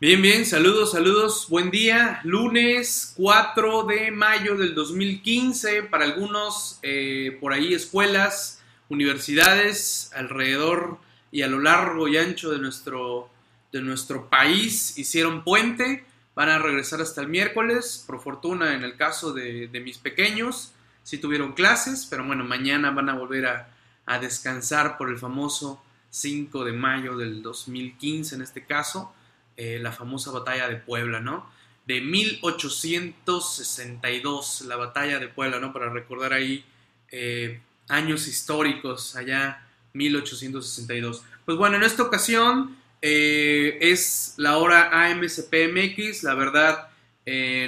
Bien, bien, saludos, saludos, buen día. Lunes 4 de mayo del 2015, para algunos eh, por ahí escuelas, universidades alrededor y a lo largo y ancho de nuestro, de nuestro país hicieron puente, van a regresar hasta el miércoles, por fortuna en el caso de, mis pequeños, sí tuvieron clases, pero bueno, mañana van a volver a, a descansar por el famoso 5 de mayo del 2015 en este caso. Eh, la famosa batalla de Puebla, ¿no? De 1862, la batalla de Puebla, ¿no? Para recordar ahí eh, años históricos, allá 1862. Pues bueno, en esta ocasión eh, es la hora AMCPMX, la verdad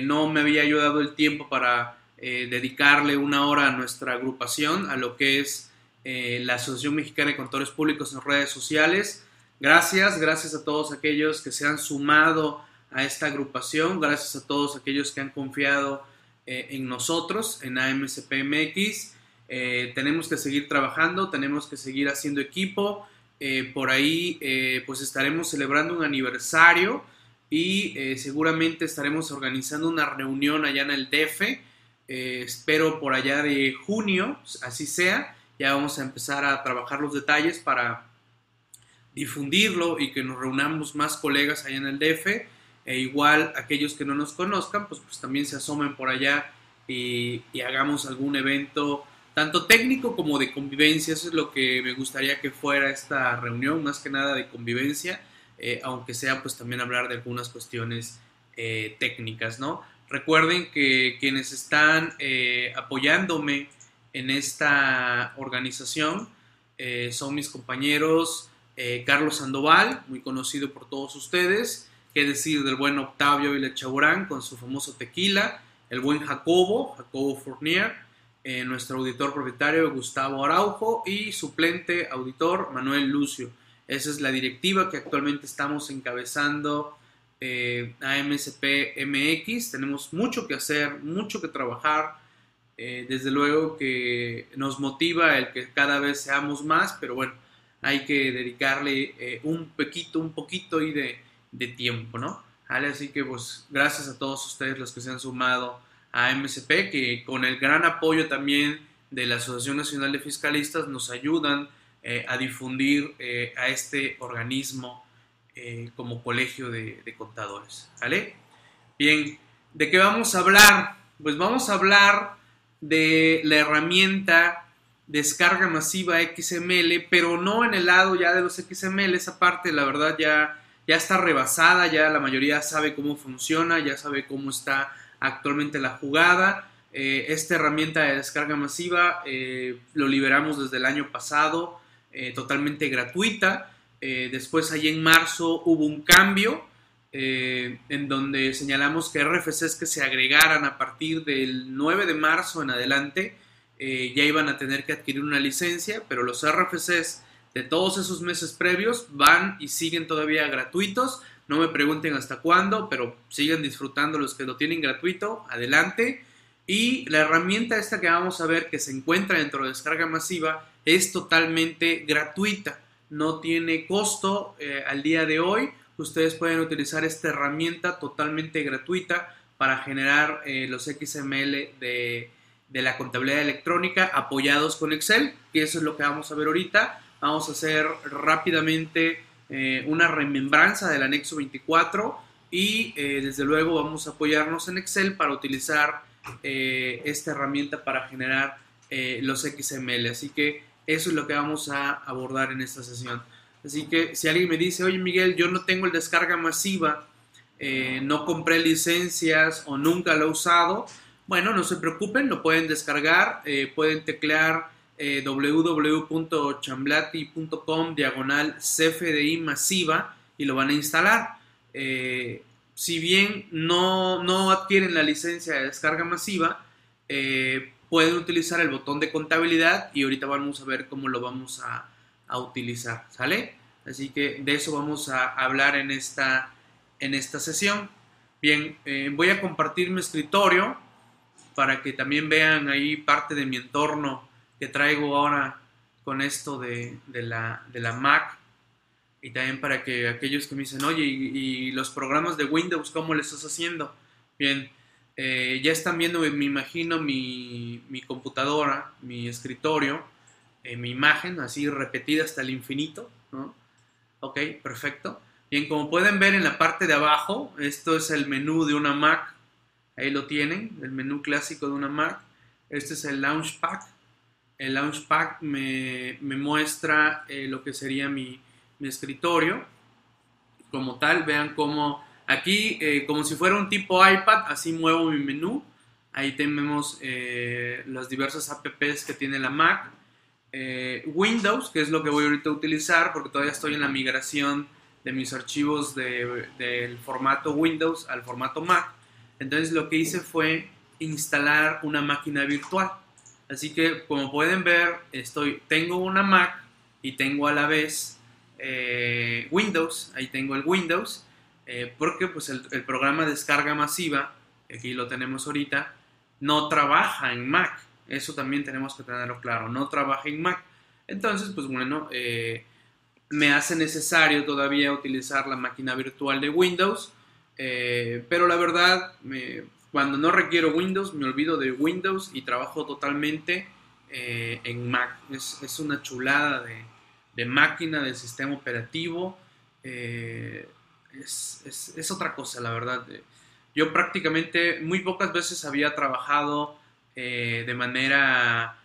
no me había ayudado el tiempo para dedicarle una hora a nuestra agrupación, a lo que es la Asociación Mexicana de Contadores Públicos en redes sociales. Gracias, gracias a todos aquellos que se han sumado a esta agrupación, gracias a todos aquellos que han confiado eh, en nosotros, en AMCPMX. Eh, tenemos que seguir trabajando, tenemos que seguir haciendo equipo. Eh, por ahí pues estaremos celebrando un aniversario y seguramente estaremos organizando una reunión allá en el DF. espero por allá de junio, así sea. Ya vamos a empezar a trabajar los detalles para difundirlo y que nos reunamos más colegas allá en el DF. E igual aquellos que no nos conozcan, pues, pues también se asomen por allá y, hagamos algún evento, tanto técnico como de convivencia. Eso es lo que me gustaría que fuera esta reunión, más que nada de convivencia, eh, aunque sea pues también hablar de algunas cuestiones eh, técnicas, ¿no? Recuerden que quienes están eh, apoyándome en esta organización son mis compañeros eh, Carlos Sandoval, muy conocido por todos ustedes, qué decir del buen Octavio Chaburán con su famoso tequila, el buen Jacobo, Jacobo Fournier, eh, nuestro auditor propietario Gustavo Araujo y suplente auditor Manuel Lucio. Esa es la directiva que actualmente estamos encabezando eh, a MSP MX. Tenemos mucho que hacer, mucho que trabajar. desde luego que nos motiva el que cada vez seamos más, pero bueno, hay que dedicarle eh, un poquito, un poquito y de, tiempo, ¿no? Así que pues gracias a todos ustedes los que se han sumado a MSP, que con el gran apoyo también de la Asociación Nacional de Fiscalistas nos ayudan eh, a difundir eh, a este organismo como colegio de, de, contadores, ¿vale? Bien, ¿de qué vamos a hablar? Pues vamos a hablar de la herramienta descarga masiva XML, pero no en el lado ya de los XML, esa parte la verdad ya, ya está rebasada, ya la mayoría sabe cómo funciona, ya sabe cómo está actualmente la jugada. Eh, esta herramienta de descarga masiva eh, lo liberamos desde el año pasado, eh, totalmente gratuita. después, ahí en marzo, hubo un cambio en donde señalamos que RFCs que se agregaran a partir del 9 de marzo en adelante eh, ya iban a tener que adquirir una licencia, pero los RFCs de todos esos meses previos van y siguen todavía gratuitos. No me pregunten hasta cuándo, pero sigan disfrutando los que lo tienen gratuito. Adelante. Y la herramienta esta que vamos a ver que se encuentra dentro de descarga masiva es totalmente gratuita. No tiene costo eh, al día de hoy. Ustedes pueden utilizar esta herramienta totalmente gratuita para generar eh, los XML de, de la contabilidad electrónica apoyados con Excel, que eso es lo que vamos a ver ahorita. Vamos a hacer rápidamente eh, una remembranza del anexo 24 y eh, desde luego vamos a apoyarnos en Excel para utilizar eh, esta herramienta para generar los XML. Así que eso es lo que vamos a abordar en esta sesión. Así que si alguien me dice, oye Miguel, yo no tengo el descarga masiva, no compré licencias o nunca lo he usado, bueno, no se preocupen, lo pueden descargar, eh, pueden teclear eh, www.chamblati.com diagonal CFDI masiva y lo van a instalar. Eh, si bien no, no, adquieren la licencia de descarga masiva, pueden utilizar el botón de contabilidad y ahorita vamos a ver cómo lo vamos a, a utilizar, ¿sale? Así que de eso vamos a hablar en esta, en esta sesión. Bien, voy a compartir mi escritorio para que también vean ahí parte de mi entorno que traigo ahora con esto de, la, Mac. Y también para que aquellos que me dicen, oye, ¿y, los programas de Windows cómo le estás haciendo? Bien, eh, ya están viendo, me imagino, mi, computadora, mi escritorio, eh, mi imagen, así repetida hasta el infinito. Ok, perfecto. Bien, como pueden ver en la parte de abajo, esto es el menú de una Mac. Ahí lo tienen, el menú clásico de una Mac. Este es el Launchpad. El Launchpad me, me muestra eh, lo que sería mi, mi, escritorio. Como tal, vean cómo aquí, eh, como si fuera un tipo iPad, así muevo mi menú. Ahí tenemos eh, las diversas apps que tiene la Mac. Windows, que es lo que voy ahorita a utilizar porque todavía estoy en la migración de mis archivos del formato Windows al formato Mac. Entonces lo que hice fue instalar una máquina virtual. Así que como pueden ver, estoy, tengo una Mac y tengo a la vez eh, Windows. Ahí tengo el Windows. Eh, porque pues el, el, programa de descarga masiva, aquí lo tenemos ahorita, no trabaja en Mac. Eso también tenemos que tenerlo claro. No trabaja en Mac. Entonces, pues bueno, eh, me hace necesario todavía utilizar la máquina virtual de Windows, eh, pero la verdad, cuando no requiero Windows, me olvido de Windows y trabajo totalmente eh, en Mac. Es, una chulada de, máquina, de sistema operativo. Eh, es, otra cosa, la verdad. Yo prácticamente muy pocas veces había trabajado de manera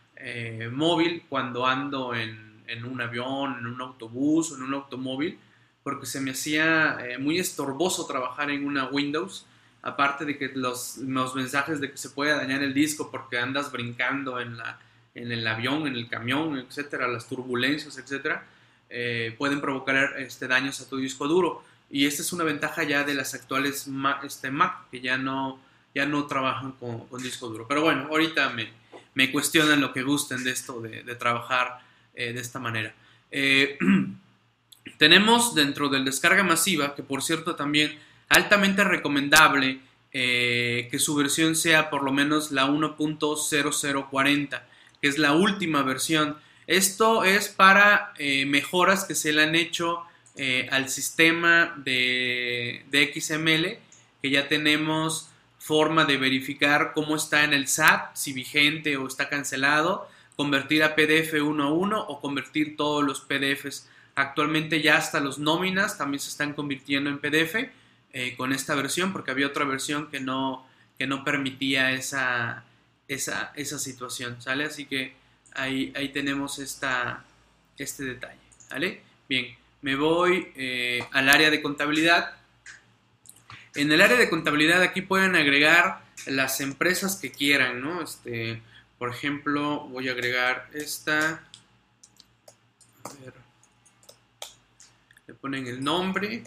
móvil cuando ando en en un avión, en un autobús o en un automóvil, porque se me hacía eh, muy estorboso trabajar en una Windows, aparte de que los, los, mensajes de que se puede dañar el disco porque andas brincando en, la, en el avión, en el camión, etcétera, las turbulencias, etcétera, eh, pueden provocar este, daños a tu disco duro. Y esta es una ventaja ya de las actuales Mac, este, Mac que ya no, ya no trabajan con, con disco duro. Pero bueno, ahorita me, me cuestionan lo que gusten de esto, de, de trabajar eh, de esta manera. Eh, tenemos dentro del descarga masiva, que por cierto también altamente recomendable eh, que su versión sea por lo menos la 1.0040, que es la última versión. Esto es para mejoras que se le han hecho al sistema de, de, XML, que ya tenemos forma de verificar cómo está en el SAT, si vigente o está cancelado convertir a PDF uno a uno o convertir todos los PDFs. Actualmente ya hasta los nóminas también se están convirtiendo en PDF eh, con esta versión porque había otra versión que no, que no permitía esa, esa, esa situación, ¿sale? Así que ahí, ahí tenemos esta, este detalle, ¿vale? Bien, me voy eh, al área de contabilidad. En el área de contabilidad aquí pueden agregar las empresas que quieran, ¿no? Este, por ejemplo, voy a agregar esta. A ver. Ponen el nombre.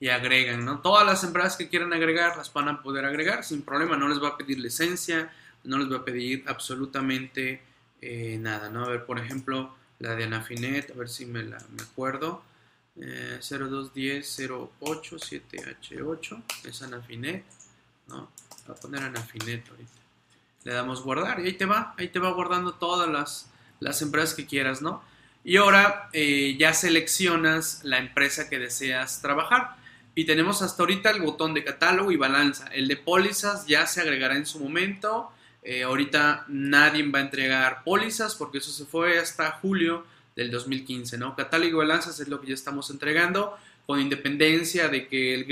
Y agregan, ¿no? Todas las empresas que quieran agregar las van a poder agregar sin problema. No les va a pedir licencia, no les va a pedir absolutamente eh, nada, ¿no? A ver, por ejemplo, la de Anafinet, a ver si me, la, me acuerdo. Eh, 02107H8 es Anafinet. ¿no? Voy a poner Anafinet ahorita. Le damos guardar y ahí te va, ahí te va guardando todas las, las empresas que quieras, ¿no? Y ahora eh, ya seleccionas la empresa que deseas trabajar. Y tenemos hasta ahorita el botón de catálogo y balanza. El de pólizas ya se agregará en su momento. Eh, ahorita nadie va a entregar pólizas porque eso se fue hasta julio del 2015, ¿no? Catálogo y balanzas es lo que ya estamos entregando con independencia de que el,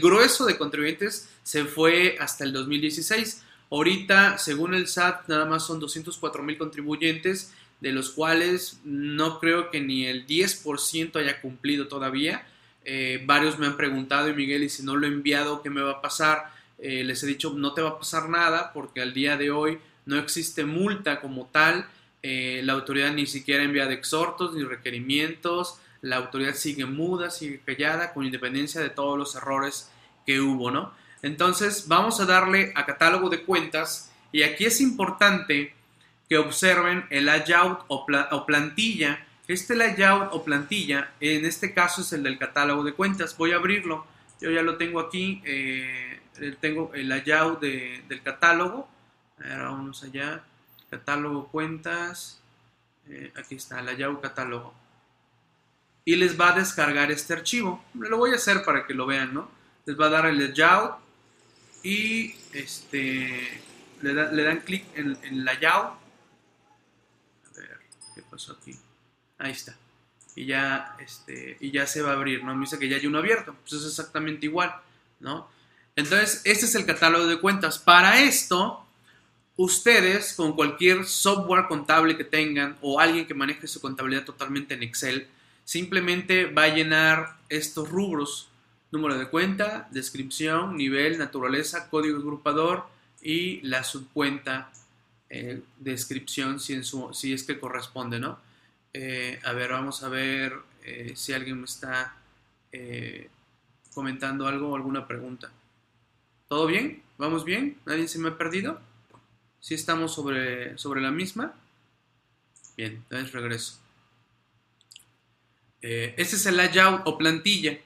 grueso de contribuyentes se fue hasta el 2016. Ahorita, según el SAT, nada más son 204 mil contribuyentes, de los cuales no creo que ni el 10% haya cumplido todavía. Eh, varios me han preguntado, y Miguel, y si no lo he enviado, ¿qué me va a pasar? Eh, les he dicho, no te va a pasar nada, porque al día de hoy no existe multa como tal. Eh, la autoridad ni siquiera envía exhortos ni requerimientos la autoridad sigue muda, sigue callada, con independencia de todos los errores que hubo, ¿no? Entonces vamos a darle a catálogo de cuentas y aquí es importante que observen el layout o, plantilla. Este layout o plantilla, en este caso es el del catálogo de cuentas. Voy a abrirlo. Yo ya lo tengo aquí. Eh, tengo el layout del catálogo. Ahora vamos allá. Catálogo cuentas. Eh, aquí está, la Yahoo catálogo. Y les va a descargar este archivo. Lo voy a hacer para que lo vean, ¿no? Les va a dar el Yahoo y este, le, dan clic en, en la Yahoo. A ver, ¿qué pasó aquí? Ahí está. Y ya, este, y ya se va a abrir, ¿no? Me dice que ya hay uno abierto. Pues es exactamente igual, ¿no? Entonces, este es el catálogo de cuentas. Para esto, ustedes con cualquier software contable que tengan o alguien que maneje su contabilidad totalmente en Excel, simplemente va a llenar estos rubros. Número de cuenta, descripción, nivel, naturaleza, código agrupador y la subcuenta, eh, descripción si, es que corresponde, ¿no? Eh, a ver, vamos a ver eh, si alguien me está comentando algo o alguna pregunta. ¿Todo bien? ¿Vamos bien? ¿Nadie se me ha perdido? ¿Sí estamos sobre, sobre la misma? Bien, entonces regreso. Este es el layout o plantilla.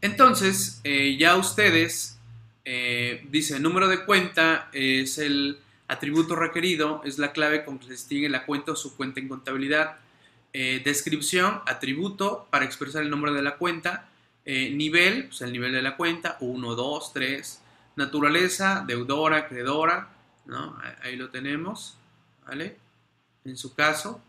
Entonces, ya ustedes, dice, número de cuenta es el atributo requerido, es la clave con que se distingue la cuenta o su cuenta en contabilidad. descripción, atributo para expresar el nombre de la cuenta. nivel, pues el nivel de la cuenta, 1, 2, 3 naturaleza, deudora, acreedora. Ahí lo tenemos, ¿vale? En su caso,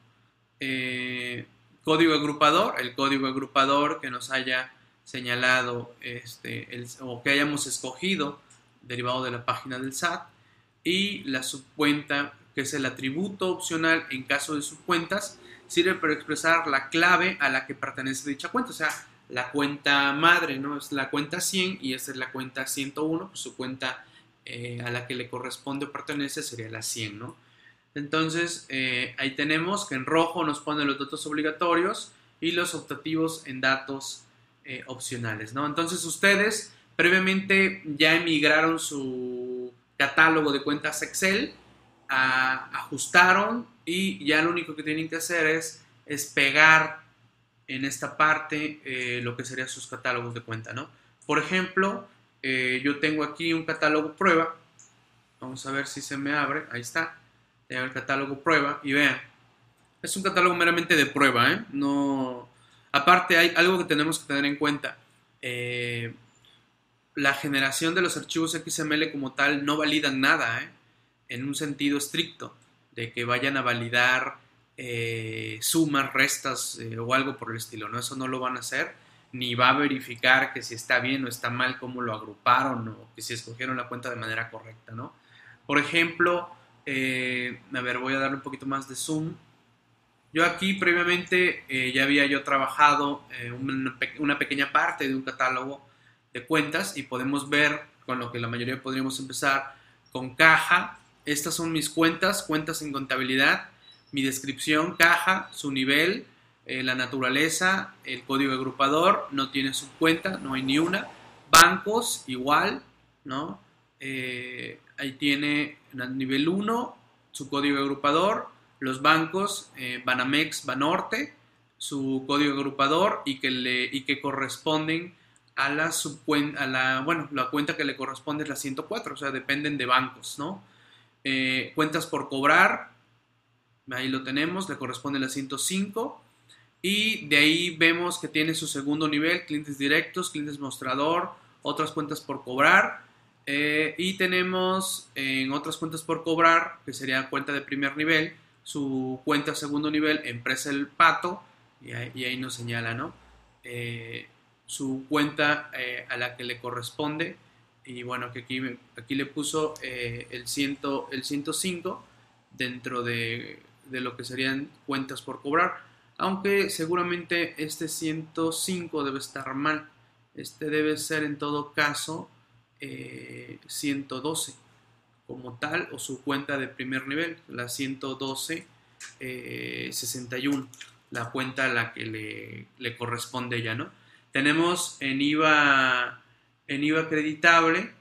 eh, código agrupador, el código agrupador que nos haya señalado este, o que hayamos escogido derivado de la página del SAT y la subcuenta que es el atributo opcional en caso de subcuentas sirve para expresar la clave a la que pertenece dicha cuenta, o sea, la cuenta madre, ¿no? Es la cuenta 100 y esta es la cuenta 101, pues su cuenta eh, a la que le corresponde o pertenece sería la 100, ¿no? Entonces, eh, ahí tenemos que en rojo nos pone los datos obligatorios y los optativos en datos eh, opcionales, ¿no? Entonces, ustedes previamente ya emigraron su catálogo de cuentas Excel, ajustaron y ya lo único que tienen que hacer es, pegar en esta parte eh, lo que serían sus catálogos de cuenta, ¿no? Por ejemplo, eh, yo tengo aquí un catálogo prueba. Vamos a ver si se me abre. Ahí está. Tengo el catálogo prueba y vean. Es un catálogo meramente de prueba, ¿eh? No... Aparte hay algo que tenemos que tener en cuenta. La generación de los archivos XML como tal no validan nada, ¿eh? En un sentido estricto, de que vayan a validar eh, sumas, restas eh, o algo por el estilo, ¿no? Eso no lo van a hacer, ni va a verificar que si está bien o está mal, cómo lo agruparon o que si escogieron la cuenta de manera correcta, ¿no? Por ejemplo, a ver, voy a darle un poquito más de zoom. Yo aquí previamente ya había yo trabajado una pequeña parte de un catálogo de cuentas y podemos ver con lo que la mayoría podríamos empezar con caja. Estas son mis cuentas, cuentas en contabilidad mi descripción, caja, su nivel, eh, la naturaleza, el código agrupador, no tiene su cuenta, no hay ni una. Bancos, igual, ¿no? Eh, ahí tiene nivel 1, su código agrupador, los bancos, eh, Banamex, Banorte, su código agrupador y que, le, y que corresponden a la bueno, la cuenta que le corresponde es la 104, o sea, dependen de bancos, ¿no? cuentas por cobrar, Ahí lo tenemos, le corresponde la 105. Y de ahí vemos que tiene su segundo nivel, clientes directos, clientes mostrador, otras cuentas por cobrar. Eh, y tenemos en otras cuentas por cobrar, que sería cuenta de primer nivel, su cuenta segundo nivel, empresa El Pato, y ahí, nos señala, ¿no? Eh, su cuenta eh, a la que le corresponde. Y bueno, que aquí, aquí le puso el, ciento, el 105 dentro de de lo que serían cuentas por cobrar. Aunque seguramente este 105 debe estar mal. Este debe ser en todo caso 112 eh, como tal o su cuenta de primer nivel, la 112 61, eh, la cuenta a la que le, le corresponde ya, ¿no? Tenemos en IVA, en IVA acreditable,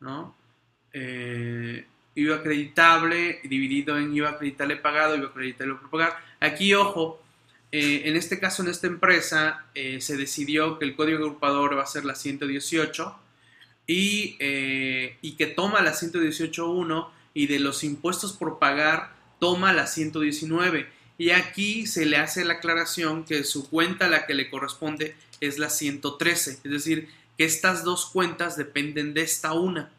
¿no? Eh, IVA acreditable dividido en IVA acreditable pagado, IVA acreditable por pagar. Aquí, ojo, eh, en este caso, en esta empresa, eh, se decidió que el código agrupador va a ser la 118 y, y que toma la 118.1 y de los impuestos por pagar toma la 119 Y aquí se le hace la aclaración que su cuenta la que le corresponde es la 113, es decir, que estas dos cuentas dependen de esta una,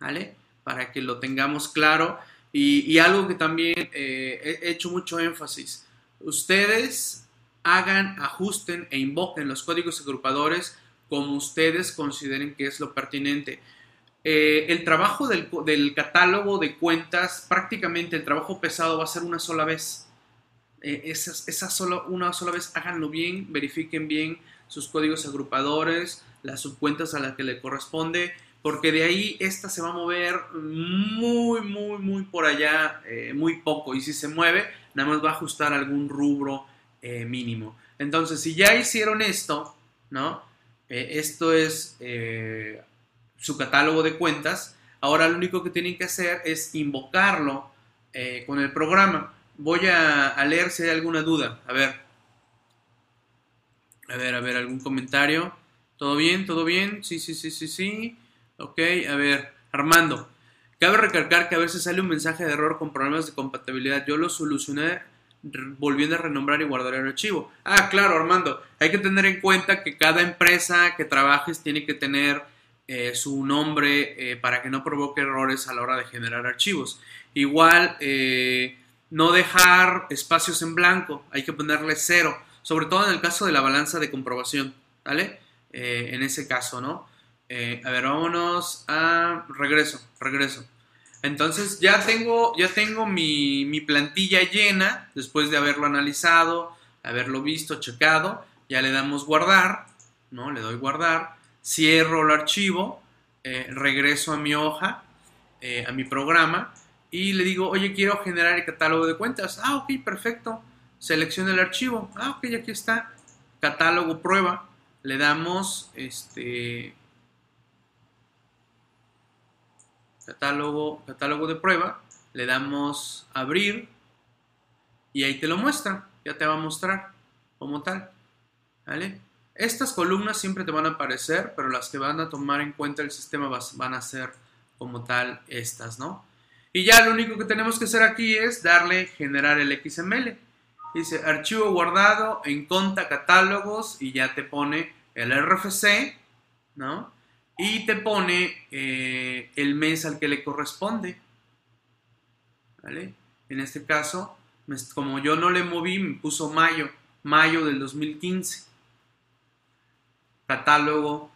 ¿vale? Para que lo tengamos claro. Y, algo que también eh, he hecho mucho énfasis, ustedes hagan, ajusten e invoquen los códigos agrupadores como ustedes consideren que es lo pertinente. Eh, el trabajo del, catálogo de cuentas, prácticamente el trabajo pesado va a ser una sola vez. Eh, esa, solo, una sola vez, háganlo bien, verifiquen bien sus códigos agrupadores, las subcuentas a las que le corresponde, porque de ahí esta se va a mover muy, muy, muy por allá, eh, muy poco. Y si se mueve, nada más va a ajustar algún rubro mínimo. Entonces, si ya hicieron esto, ¿no? esto es su catálogo de cuentas. Ahora lo único que tienen que hacer es invocarlo eh, con el programa. Voy a, leer si hay alguna duda. A ver. A ver, a ver, algún comentario. ¿Todo bien? ¿Todo bien? Sí, sí, sí, sí, sí. Ok, a ver. Armando. Cabe recalcar que a veces sale un mensaje de error con problemas de compatibilidad. Yo lo solucioné volviendo a renombrar y guardar el archivo. Ah, claro, Armando. Hay que tener en cuenta que cada empresa que trabajes tiene que tener eh, su nombre eh, para que no provoque errores a la hora de generar archivos. Igual, eh, no dejar espacios en blanco, hay que ponerle cero, sobre todo en el caso de la balanza de comprobación, ¿vale? en ese caso, ¿no? a ver, vámonos a regreso, regreso. Entonces ya tengo, ya tengo mi, mi plantilla llena después de haberlo analizado, haberlo visto, checado. Ya le damos guardar, ¿no? Le doy guardar cierro el archivo, eh, regreso a mi hoja, eh, a mi programa y le digo, oye, quiero generar el catálogo de cuentas. Ah, ok, perfecto. Selecciona el archivo. Ah, ok, aquí está. Catálogo prueba. Le damos este catálogo, catálogo de prueba. Le damos abrir y ahí te lo muestra. Ya te va a mostrar como tal. ¿Vale? Estas columnas siempre te van a aparecer, pero las que van a tomar en cuenta el sistema van a ser como tal estas, ¿no? Y ya lo único que tenemos que hacer aquí es darle generar el XML. Dice archivo guardado en conta catálogos y ya te pone el RFC, ¿no? Y te pone eh, el mes al que le corresponde. ¿Vale? En este caso, como yo no le moví, me puso mayo, mayo del 2015 catálogo,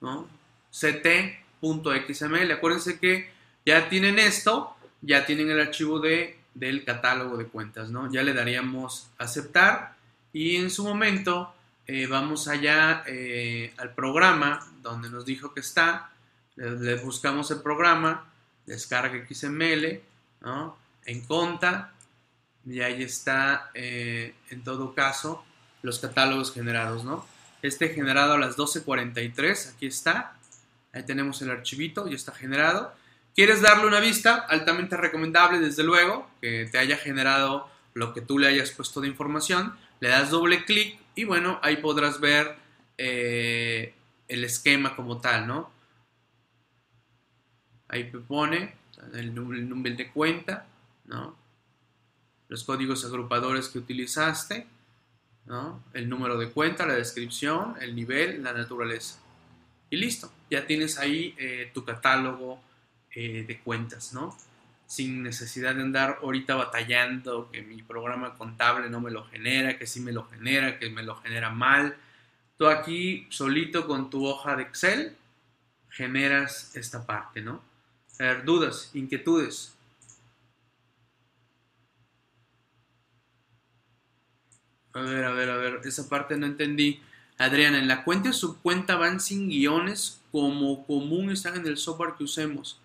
¿no? ct.xml. Acuérdense que ya tienen esto, ya tienen el archivo de, del catálogo de cuentas, ¿no? Ya le daríamos aceptar y en su momento eh, vamos allá eh, al programa donde nos dijo que está, le, buscamos el programa, descarga XML, ¿no? En conta y ahí está eh, en todo caso los catálogos generados, ¿no? este generado a las 12.43, aquí está, ahí tenemos el archivito, ya está generado. ¿Quieres darle una vista? Altamente recomendable, desde luego, que te haya generado lo que tú le hayas puesto de información. Le das doble clic y bueno, ahí podrás ver eh, el esquema como tal, ¿no? Ahí te pone el, número de cuenta, ¿no? Los códigos agrupadores que utilizaste el número de cuenta, la descripción, el nivel, la naturaleza. Y listo, ya tienes ahí eh, tu catálogo eh, de cuentas, ¿no? Sin necesidad de andar ahorita batallando, que mi programa contable no me lo genera, que sí me lo genera, que me lo genera mal. Tú aquí, solito con tu hoja de Excel, generas esta parte, ¿no? A ver, dudas, inquietudes. A ver, a ver, a ver, esa parte no entendí. Adriana, en la cuenta y subcuenta van sin guiones como común están en el software que usemos.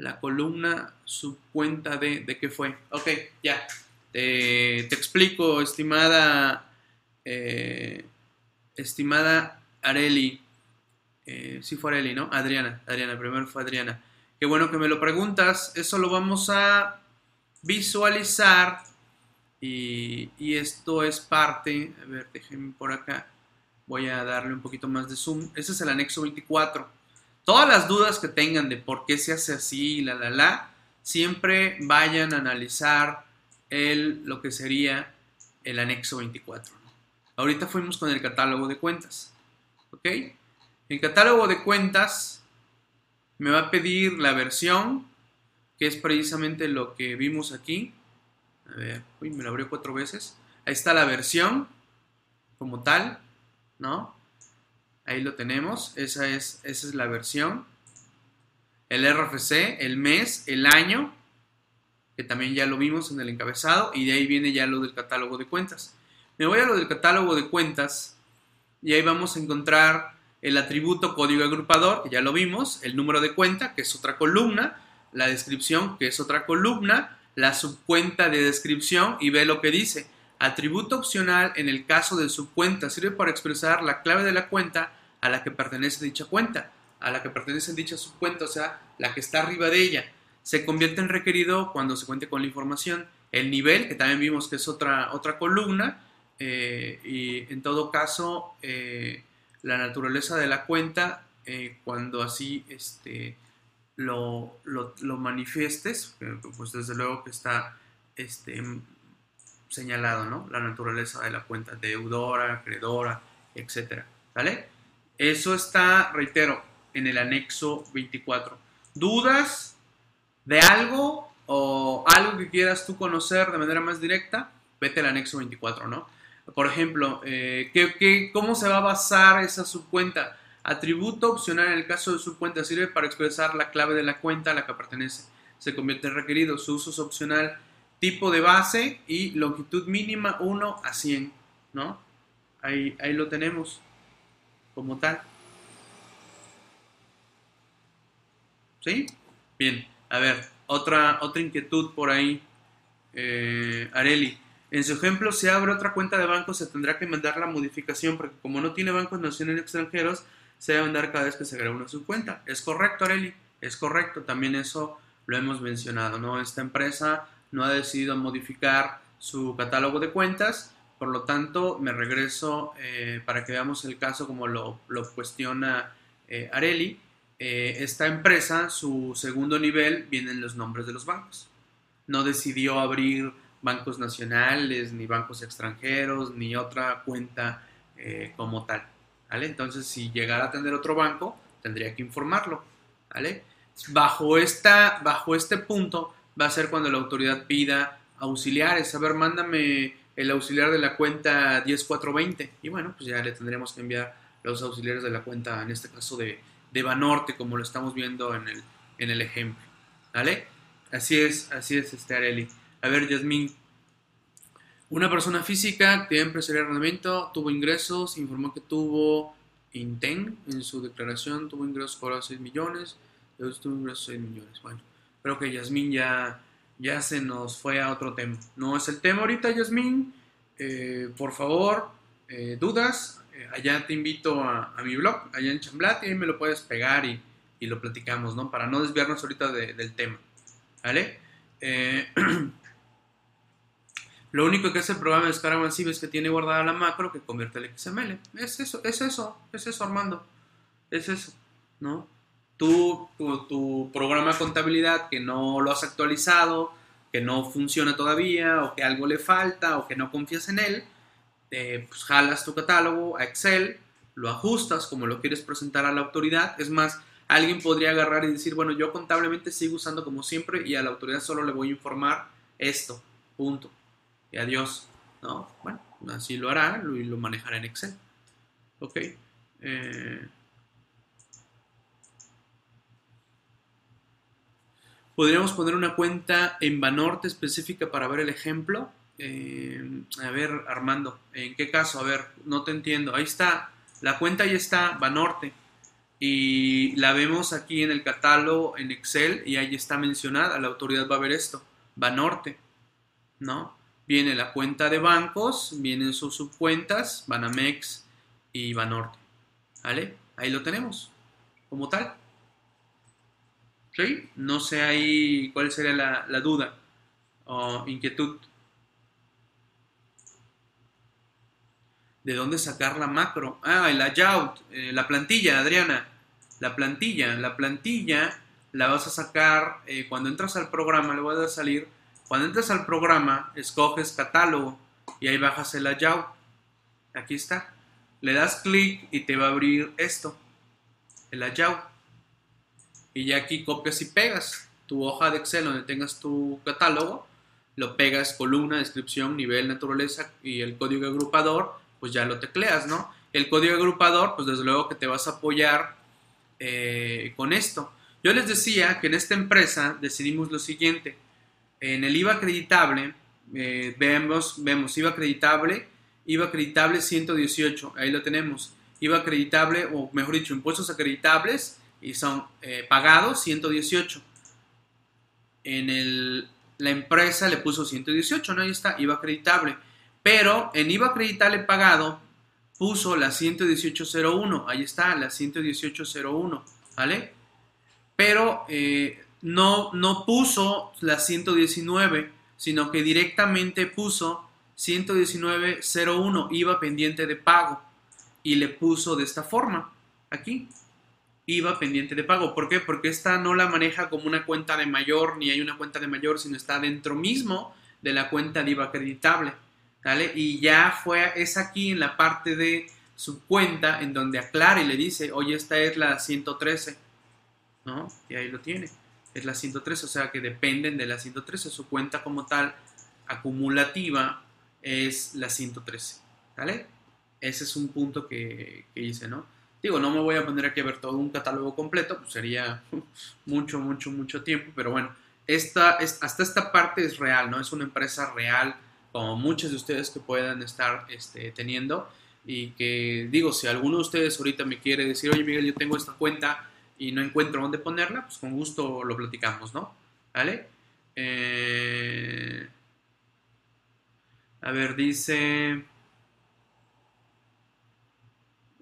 La columna subcuenta de, ¿de qué fue? Ok, ya. te explico, estimada, eh, estimada Areli. Eh, sí fue Areli, ¿no? Adriana, Adriana, primero fue Adriana. Qué bueno que me lo preguntas. Eso lo vamos a visualizar y, esto es parte, a ver, déjenme por acá, voy a darle un poquito más de zoom. Ese es el anexo 24. Todas las dudas que tengan de por qué se hace así, la, la, la, siempre vayan a analizar el, lo que sería el anexo 24. Ahorita fuimos con el catálogo de cuentas. ¿Ok? El catálogo de cuentas me va a pedir la versión, que es precisamente lo que vimos aquí. A ver, uy, me lo abrió cuatro veces. Ahí está la versión como tal, ¿no? Ahí lo tenemos. Esa es, esa es la versión. El RFC, el mes, el año, que también ya lo vimos en el encabezado, y de ahí viene ya lo del catálogo de cuentas. Me voy a lo del catálogo de cuentas y ahí vamos a encontrar el atributo código agrupador, que ya lo vimos, el número de cuenta, que es otra columna, la descripción, que es otra columna, la subcuenta de descripción y ve lo que dice. Atributo opcional en el caso de subcuenta sirve para expresar la clave de la cuenta a la que pertenece dicha cuenta, a la que pertenece dicha subcuenta, o sea, la que está arriba de ella. Se convierte en requerido cuando se cuente con la información. El nivel, que también vimos que es otra, otra columna, eh, y en todo caso, eh, la naturaleza de la cuenta, eh, cuando así este, lo, lo, manifiestes, pues desde luego que está este, señalado, ¿no? La naturaleza de la cuenta, deudora, acreedora, etcétera, ¿vale? Eso está, reitero, en el anexo 24. ¿Dudas de algo o algo que quieras tú conocer de manera más directa? Vete al anexo 24, ¿no? Por ejemplo, eh, ¿qué, cómo se va a basar esa subcuenta? Atributo opcional en el caso de subcuenta sirve para expresar la clave de la cuenta a la que pertenece. Se convierte en requerido. Su uso es opcional. Tipo de base y longitud mínima 1 a 100. ¿no? Ahí, ahí lo tenemos como tal. ¿Sí? Bien. A ver, otra, otra inquietud por ahí. Eh, Areli. En su ejemplo, si abre otra cuenta de banco, se tendrá que mandar la modificación, porque como no tiene bancos nacionales extranjeros, se debe mandar cada vez que se agrega una subcuenta. Es correcto, Areli, es correcto. También eso lo hemos mencionado, ¿no? Esta empresa no ha decidido modificar su catálogo de cuentas, por lo tanto, me regreso eh, para que veamos el caso como lo, cuestiona eh, Areli. Eh, esta empresa, su segundo nivel, vienen los nombres de los bancos. No decidió abrir bancos nacionales, ni bancos extranjeros, ni otra cuenta como tal. Entonces, si llegara a tener otro banco, tendría que informarlo. Bajo, esta, bajo este punto va a ser cuando la autoridad pida auxiliares. A ver, mándame el auxiliar de la cuenta 10420. Y bueno, pues ya le tendríamos que enviar los auxiliares de la cuenta, en este caso de, de Banorte, como lo estamos viendo en el, en el ejemplo. ¿Vale? Así es, así es, este Areli. A ver, Yasmín. Una persona física, actividad empresarial arrendamiento, tuvo ingresos, informó que tuvo INTEN en su declaración, tuvo ingresos por 6 millones, tuvo ingresos 6 millones. Bueno, creo que Yasmín ya, ya se nos fue a otro tema. No es el tema ahorita, Yasmín. Eh, por favor, eh, dudas, eh, allá te invito a, mi blog, allá en Chamblat, y ahí me lo puedes pegar y, lo platicamos, ¿no? Para no desviarnos ahorita del tema, ¿vale? Lo único que hace el programa de descarga masiva es que tiene guardada la macro que convierte el XML. Es eso, es eso, es eso, Armando. Es eso, ¿no? Tú, tu, programa de contabilidad que no lo has actualizado, que no funciona todavía, o que algo le falta, o que no confías en él, eh, pues jalas tu catálogo a Excel, lo ajustas como lo quieres presentar a la autoridad. Es más, alguien podría agarrar y decir, bueno, yo contablemente sigo usando como siempre y a la autoridad solo le voy a informar esto, punto y adiós. ¿no? Bueno, así lo hará y lo manejará en Excel. Ok. Eh, podríamos poner una cuenta en Banorte específica para ver el ejemplo. Eh, a ver, Armando, ¿en qué caso? A ver, no te entiendo. Ahí está, la cuenta ahí está, Banorte. Y la vemos aquí en el catálogo en Excel y ahí está mencionada. La autoridad va a ver esto, Banorte, ¿no? viene la cuenta de bancos, vienen sus subcuentas, Banamex y Banorte. ¿Vale? Ahí lo tenemos, como tal. No sé ahí cuál sería la, duda o inquietud. ¿De dónde sacar la macro? Ah, el layout, eh, la plantilla, Adriana. La plantilla, la plantilla la vas a sacar eh, cuando entras al programa, le voy a salir cuando entres al programa, escoges catálogo y ahí bajas el layout. Aquí está. Le das clic y te va a abrir esto, el layout. Y ya aquí copias y pegas tu hoja de Excel donde tengas tu catálogo, lo pegas columna, descripción, nivel, naturaleza y el código agrupador, pues ya lo tecleas, ¿no? El código agrupador, pues desde luego que te vas a apoyar eh, con esto. Yo les decía que en esta empresa decidimos lo siguiente. En el IVA acreditable, eh, vemos, vemos IVA acreditable, IVA acreditable 118, ahí lo tenemos. IVA acreditable, o mejor dicho, impuestos acreditables y son eh, pagados 118. En el, la empresa le puso 118, ¿no? Ahí está, IVA acreditable. Pero en IVA acreditable pagado puso la 11801, ahí está, la 11801, ¿vale? Pero eh, no, no puso la 119, sino que directamente puso 11901, IVA pendiente de pago, y le puso de esta forma, aquí, IVA pendiente de pago. ¿Por qué? Porque esta no la maneja como una cuenta de mayor, ni hay una cuenta de mayor, sino está dentro mismo de la cuenta de IVA acreditable. Y ya fue, es aquí en la parte de su cuenta en donde aclara y le dice, oye, esta es la 113, ¿no? Y ahí lo tiene, es la 113, o sea que dependen de la 113, su cuenta como tal acumulativa es la 113, ¿vale? Ese es un punto que, que hice, ¿no? Digo, no me voy a poner aquí a ver todo un catálogo completo, pues sería mucho, mucho, mucho tiempo, pero bueno, esta, hasta esta parte es real, ¿no? Es una empresa real, como muchos de ustedes que puedan estar este, teniendo. Y que digo, si alguno de ustedes ahorita me quiere decir, oye Miguel, yo tengo esta cuenta y no encuentro dónde ponerla, pues con gusto lo platicamos, ¿no? ¿Vale? Eh, a ver, dice...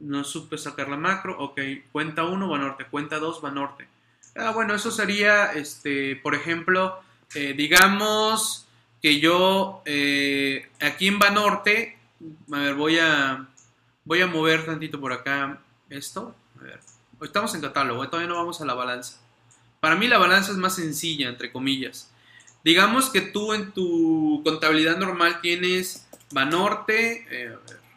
No supe sacar la macro. Ok, cuenta 1 va norte, cuenta 2 va norte. Ah, bueno, eso sería, este, por ejemplo, eh, digamos, que yo eh, aquí en Banorte, a ver, voy a, voy a mover tantito por acá esto. A ver, estamos en catálogo, eh, todavía no vamos a la balanza. Para mí la balanza es más sencilla, entre comillas. Digamos que tú en tu contabilidad normal tienes Banorte, eh, a ver.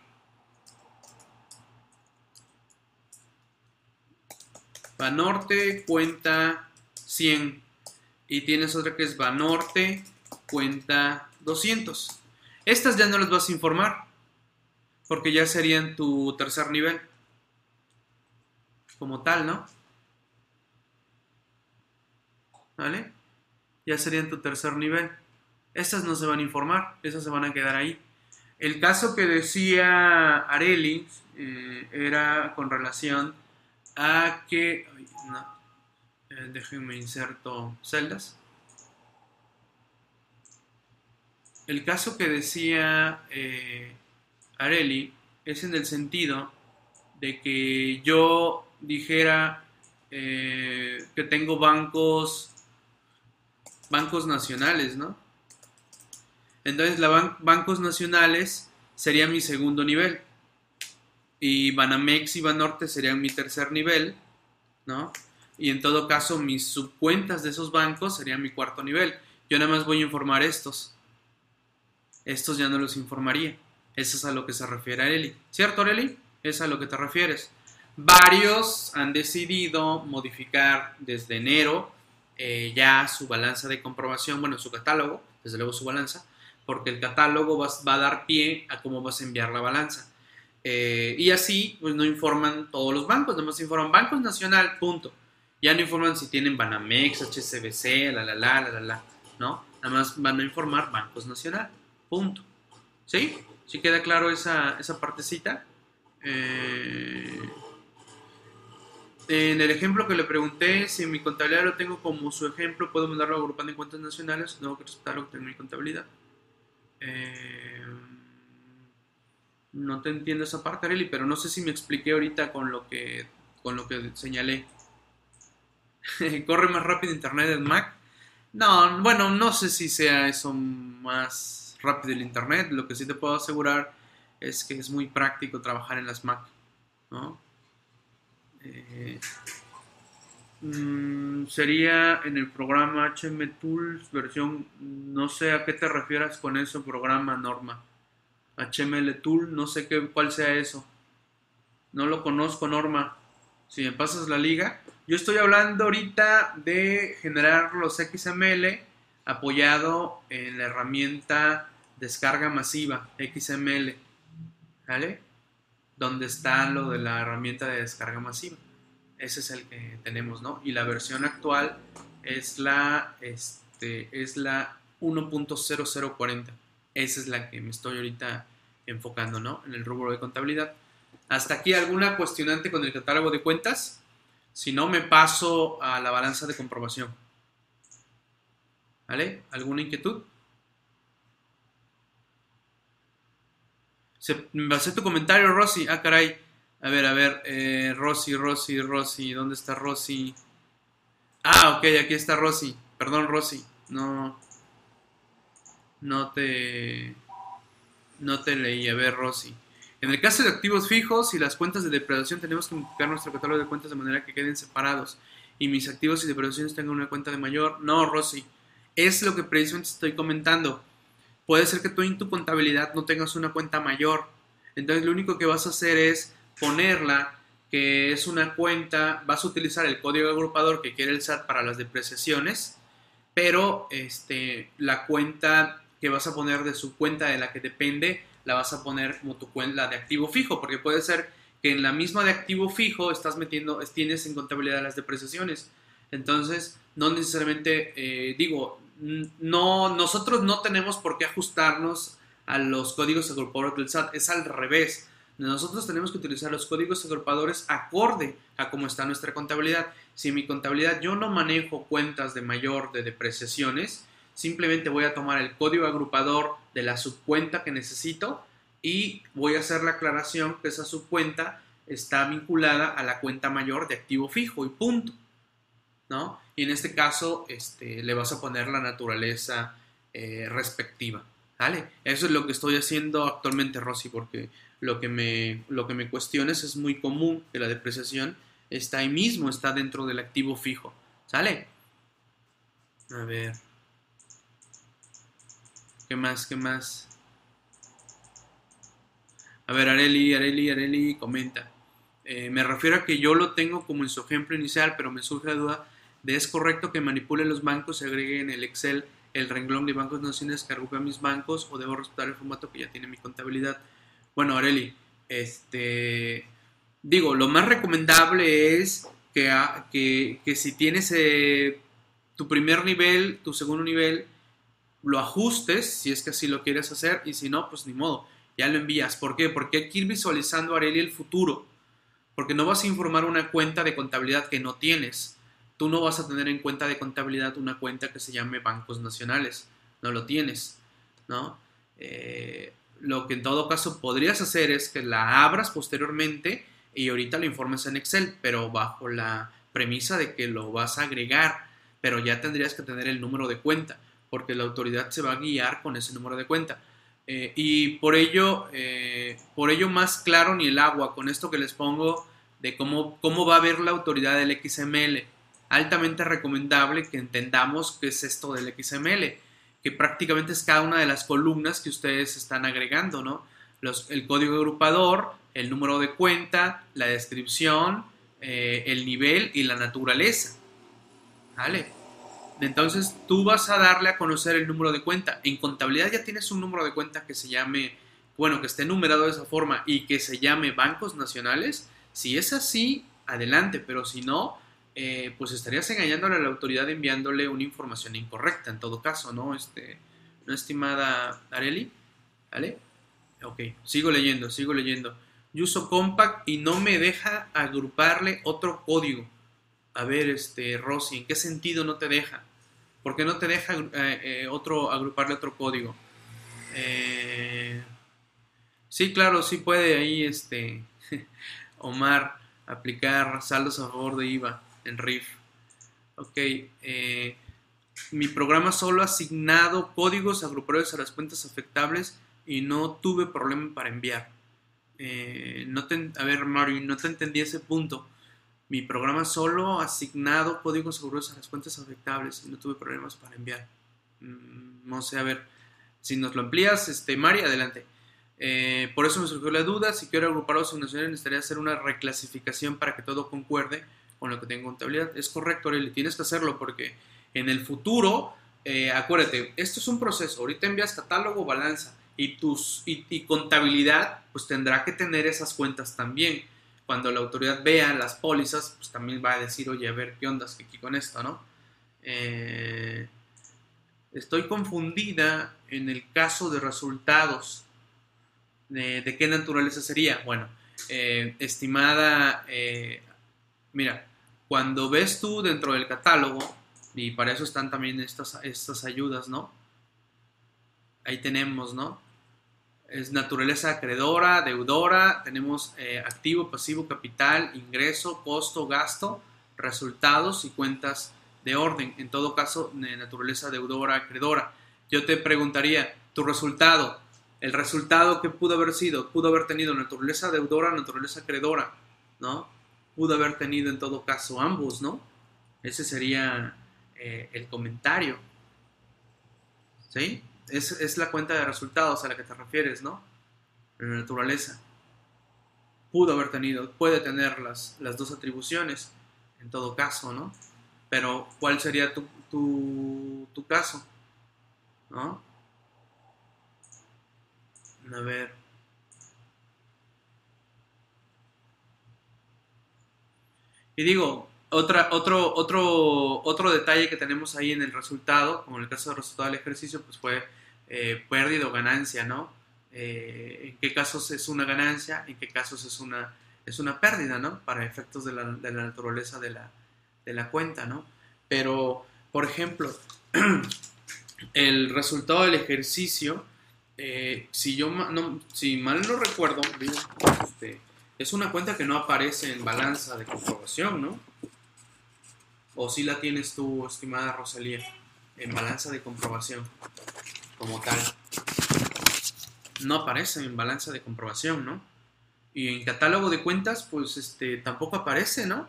Banorte cuenta 100 y tienes otra que es Banorte cuenta 200. Estas ya no las vas a informar, porque ya serían tu tercer nivel. Como tal, ¿no? ¿Vale? Ya serían tu tercer nivel. Estas no se van a informar, esas se van a quedar ahí. El caso que decía Areli eh, era con relación a que... no, eh, déjenme inserto celdas. el caso que decía eh, Areli es en el sentido de que yo dijera eh, que tengo bancos, bancos nacionales, ¿no? Entonces, la bancos nacionales sería mi segundo nivel. Y Banamex y Banorte serían mi tercer nivel, ¿no? Y en todo caso, mis subcuentas de esos bancos serían mi cuarto nivel. Yo nada más voy a informar estos estos ya no los informaría. Eso es a lo que se refiere a Eli. ¿Cierto, Eli? Es a lo que te refieres. Varios han decidido modificar desde enero eh, ya su balanza de comprobación, bueno, su catálogo, desde luego su balanza, porque el catálogo va, a dar pie a cómo vas a enviar la balanza. Eh, y así, pues no informan todos los bancos, nomás informan Bancos Nacional, punto. Ya no informan si tienen Banamex, HCBC, la la la, la la la, ¿no? Nada más van a informar Bancos Nacional. Punto. ¿Sí? ¿Sí queda claro esa, esa partecita? Eh, en el ejemplo que le pregunté, si mi contabilidad lo tengo como su ejemplo, puedo mandarlo agrupando en cuentas nacionales, no que respetar lo que tengo en mi contabilidad. Eh, no te entiendo esa parte, Arely, pero no sé si me expliqué ahorita con lo que, con lo que señalé. ¿Corre más rápido internet en Mac? No, bueno, no sé si sea eso más rápido el internet. Lo que sí te puedo asegurar es que es muy práctico trabajar en las Mac. Eh, mm, sería en el programa HM Tools versión, no sé a qué te refieras con eso, programa Norma. HML Tool, no sé qué, cuál sea eso. No lo conozco, Norma. Si me pasas la liga. Yo estoy hablando ahorita de generar los XML apoyado en la herramienta descarga masiva, XML. ¿Vale? Donde está lo de la herramienta de descarga masiva. Ese es el que tenemos, ¿no? Y la versión actual es la, este, es la 1.0040. Esa es la que me estoy ahorita enfocando, ¿no? En el rubro de contabilidad. Hasta aquí alguna cuestionante con el catálogo de cuentas. Si no, me paso a la balanza de comprobación. ¿Vale? ¿Alguna inquietud? Se, me pasé tu comentario, Rosy. Ah, caray. A ver, a ver. Eh, Rosy, Rosy, Rosy. ¿Dónde está Rosy? Ah, ok, aquí está Rosy. Perdón, Rosy. No. No te. No te leí. A ver, Rosy. En el caso de activos fijos y las cuentas de depredación, tenemos que modificar nuestro catálogo de cuentas de manera que queden separados. Y mis activos y depredaciones tengan una cuenta de mayor. No, Rosy. Es lo que precisamente estoy comentando. Puede ser que tú en tu contabilidad no tengas una cuenta mayor. Entonces, lo único que vas a hacer es ponerla que es una cuenta, vas a utilizar el código agrupador que quiere el SAT para las depreciaciones, pero este, la cuenta que vas a poner de su cuenta de la que depende, la vas a poner como tu cuenta de activo fijo, porque puede ser que en la misma de activo fijo estás metiendo, tienes en contabilidad las depreciaciones. Entonces, no necesariamente, eh, digo, no, nosotros no tenemos por qué ajustarnos a los códigos agrupadores del SAT, es al revés nosotros tenemos que utilizar los códigos agrupadores acorde a cómo está nuestra contabilidad. Si en mi contabilidad yo no manejo cuentas de mayor de depreciaciones, simplemente voy a tomar el código agrupador de la subcuenta que necesito y voy a hacer la aclaración que esa subcuenta está vinculada a la cuenta mayor de activo fijo y punto. ¿no? Y en este caso este, le vas a poner la naturaleza eh, respectiva. ¿vale? Eso es lo que estoy haciendo actualmente, Rosy, porque lo que me, lo que me cuestiones es muy común que la depreciación está ahí mismo, está dentro del activo fijo. ¿Sale? A ver. ¿Qué más? ¿Qué más? A ver, Areli, Areli, Areli comenta. Eh, me refiero a que yo lo tengo como en su ejemplo inicial, pero me surge la duda de es correcto que manipule los bancos y agregue en el Excel el renglón de bancos nacionales que agrupe a mis bancos o debo respetar el formato que ya tiene mi contabilidad. Bueno, Areli, este, digo, lo más recomendable es que, que, si tienes eh, tu primer nivel, tu segundo nivel, lo ajustes si es que así lo quieres hacer y si no, pues ni modo, ya lo envías. ¿Por qué? Porque hay que ir visualizando, Areli, el futuro. Porque no vas a informar una cuenta de contabilidad que no tienes. Tú no vas a tener en cuenta de contabilidad una cuenta que se llame bancos nacionales. No lo tienes, ¿no? Eh, lo que en todo caso podrías hacer es que la abras posteriormente y ahorita lo informes en Excel, pero bajo la premisa de que lo vas a agregar, pero ya tendrías que tener el número de cuenta, porque la autoridad se va a guiar con ese número de cuenta. Eh, y por ello, eh, por ello más claro ni el agua, con esto que les pongo de cómo, cómo va a ver la autoridad del XML. Altamente recomendable que entendamos qué es esto del XML que prácticamente es cada una de las columnas que ustedes están agregando, ¿no? El código agrupador, el número de cuenta, la descripción, eh, el nivel y la naturaleza. ¿Vale? Entonces tú vas a darle a conocer el número de cuenta. En contabilidad ya tienes un número de cuenta que se llame, bueno, que esté numerado de esa forma y que se llame bancos nacionales. Si es así, adelante, pero si no, eh, pues estarías engañándole a la autoridad enviándole una información incorrecta en todo caso, ¿no? Este, ¿no, estimada Areli? ¿Vale? Ok, sigo leyendo, sigo leyendo. Yo uso Compact y no me deja agruparle otro código. A ver, este, Rosy, ¿en qué sentido no te deja? ¿Por qué no te deja eh, eh, otro, agruparle otro código? sí, claro, sí puede ahí, este, Omar, aplicar saldos a favor de IVA en Riff. Ok, eh, mi programa solo ha asignado códigos agrupados a las cuentas afectables y no tuve problema para enviar. Eh, no a ver, Mario, no te entendí ese punto. Mi programa solo asignado códigos agrupados a las cuentas afectables y no tuve problemas para enviar. Mm, no sé, a ver, si nos lo amplías, este, Mari, adelante. Eh, por eso me surgió la duda, si quiero agrupar las asignaciones necesitaría hacer una reclasificación para que todo concuerde con lo que tengo en contabilidad. Es correcto, Aureli, tienes que hacerlo porque en el futuro, eh, acuérdate, esto es un proceso, ahorita envías catálogo, balanza y, tus, y, contabilidad, pues tendrá que tener esas cuentas también. Cuando la autoridad vea las pólizas, pues también va a decir, oye, a ver qué onda aquí con esto, ¿no? Eh, estoy confundida en el caso de resultados. ¿De, qué naturaleza sería? Bueno, eh, estimada, eh, mira, cuando ves tú dentro del catálogo, y para eso están también estas, estas ayudas, ¿no? Ahí tenemos, ¿no? Es naturaleza acreedora, deudora, tenemos eh, activo, pasivo, capital, ingreso, costo, gasto, resultados y cuentas de orden. En todo caso, naturaleza deudora, acreedora. Yo te preguntaría, tu resultado, el resultado que pudo haber sido, pudo haber tenido naturaleza deudora, naturaleza acreedora, ¿no? Pudo haber tenido en todo caso ambos, ¿no? Ese sería eh, el comentario. ¿Sí? Es, es, la cuenta de resultados a la que te refieres, ¿no? La naturaleza. Pudo haber tenido, puede tener las, las dos atribuciones, en todo caso, ¿no? Pero, ¿cuál sería tu, tu, tu caso? ¿No? A ver. Y digo, otra, otro, otro, otro detalle que tenemos ahí en el resultado, como en el caso del resultado del ejercicio, pues fue eh, pérdida o ganancia, ¿no? Eh, en qué casos es una ganancia, en qué casos es una, es una pérdida, ¿no? Para efectos de la, de la naturaleza de la, de la cuenta, ¿no? Pero, por ejemplo, el resultado del ejercicio eh, si yo no, si mal no recuerdo, este, es una cuenta que no aparece en balanza de comprobación, ¿no? O si la tienes tú, estimada Rosalía, en balanza de comprobación, como tal. No aparece en balanza de comprobación, ¿no? Y en catálogo de cuentas, pues este, tampoco aparece, ¿no?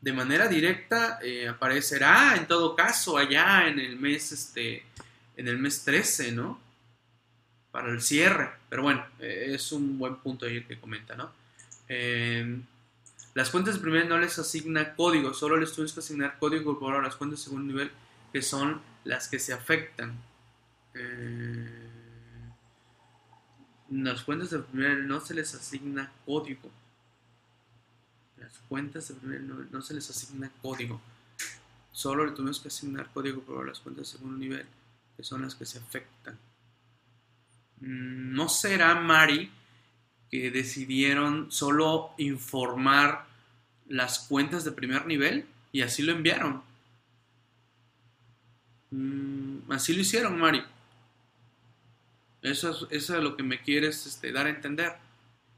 De manera directa eh, aparecerá en todo caso allá en el mes, este, en el mes 13, ¿no? para el cierre. Pero bueno, eh, es un buen punto ahí que comenta, ¿no? Em, las cuentas de primer no les asigna código, solo les tienes que asignar código por las cuentas de segundo nivel, que son las que se afectan. Eh, las cuentas de primer no se les asigna código. Las cuentas de primer nivel no se les asigna código. Solo le tuvimos que asignar código por las cuentas de segundo nivel, que son las que se afectan. Mm, ¿no será Mari que decidieron solo informar las cuentas de primer nivel y así lo enviaron? Mm, así lo hicieron, Mari. Eso es, lo que me quieres este, dar a entender,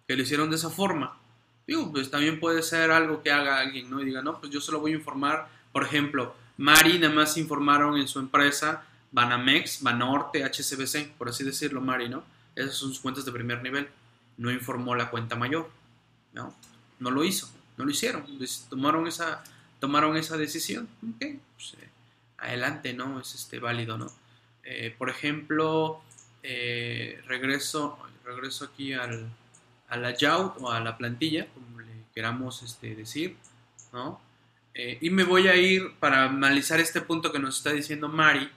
que lo hicieron de esa forma. Digo, pues también puede ser algo que haga alguien, ¿no? Y diga, no, pues yo solo voy a informar, por ejemplo, Mari nada más informaron en su empresa Banamex, Banorte, HCBC, por así decirlo, Mari, ¿no? Esas son sus cuentas de primer nivel. No informó la cuenta mayor, ¿no? No lo hizo, no lo hicieron. tomaron esa, tomaron esa decisión. Ok, pues, eh, adelante, ¿no? Es este, válido, ¿no? Eh, por ejemplo, eh, regreso, regreso aquí al, a la YAUT o a la plantilla, como le queramos este, decir, ¿no? y me voy a ir para analizar este punto que nos está diciendo Mari,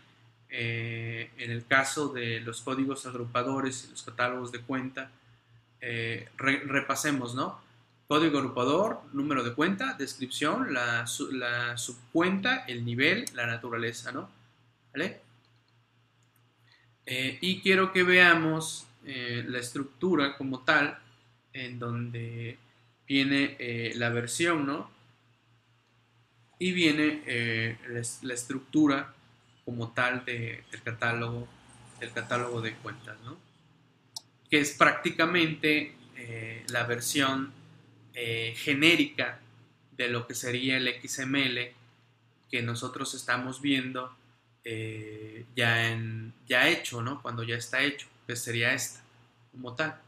en el caso de los códigos agrupadores y los catálogos de cuenta, repasemos, ¿no? Código agrupador, número de cuenta, descripción, la, la, subcuenta, el nivel, la naturaleza, ¿no? ¿Vale? Eh, y quiero que veamos la estructura como tal, en donde viene la versión, ¿no? Y viene la estructura como tal de, del catálogo del catálogo de cuentas, ¿no? que es prácticamente eh, la versión eh, genérica de lo que sería el XML que nosotros estamos viendo eh, ya, en, ya hecho, ¿no? Cuando ya está hecho, que sería esta, como tal,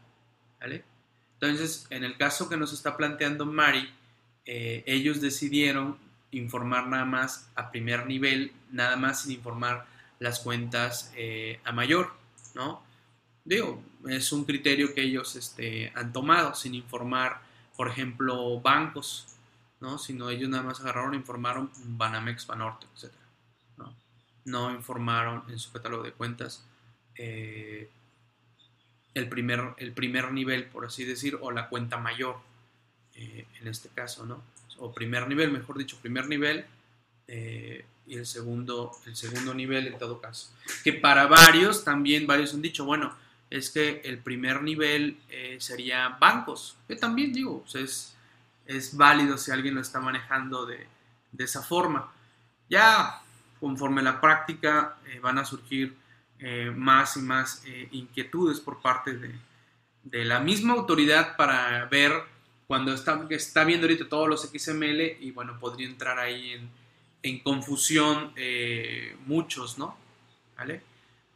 ¿vale? Entonces, en el caso que nos está planteando Mari, ellos decidieron informar nada más a primer nivel, nada más sin informar las cuentas eh, a mayor, ¿no? digo, es un criterio que ellos este, han tomado sin informar, por ejemplo, bancos, ¿no? Sino ellos nada más agarraron e informaron Banamex, Banorte, etc. ¿no? no informaron en su catálogo de cuentas eh, el, primer, el primer nivel, por así decir, o la cuenta mayor, eh, en este caso, ¿no? O primer nivel, mejor dicho, primer nivel eh, y el segundo, el segundo nivel en todo caso. Que para varios, también varios han dicho, bueno, es que el primer nivel sería bancos, que también digo, es, es válido si alguien lo está manejando de, de esa forma. Ya conforme la práctica van a surgir eh, más y más eh, inquietudes por parte de, la misma autoridad para ver cuando está, está viendo ahorita todos los XML y bueno, podría entrar ahí en, confusión eh, muchos, ¿no? ¿Vale?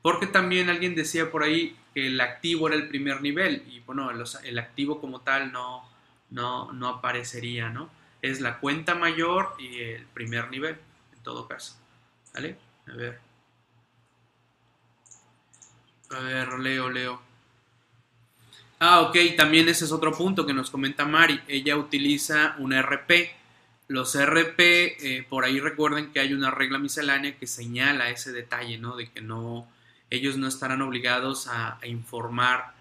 Porque también alguien decía por ahí el activo era el primer nivel y bueno, el activo como tal no, no, no aparecería, ¿no? Es la cuenta mayor y el primer nivel, en todo caso. ¿Vale? A ver. A ver, leo, leo. Ah, ok, también ese es otro punto que nos comenta Mari. Ella utiliza un RP. Los RP, eh, por ahí recuerden que hay una regla miscelánea que señala ese detalle, ¿no? De que no, ellos no estarán obligados a, informar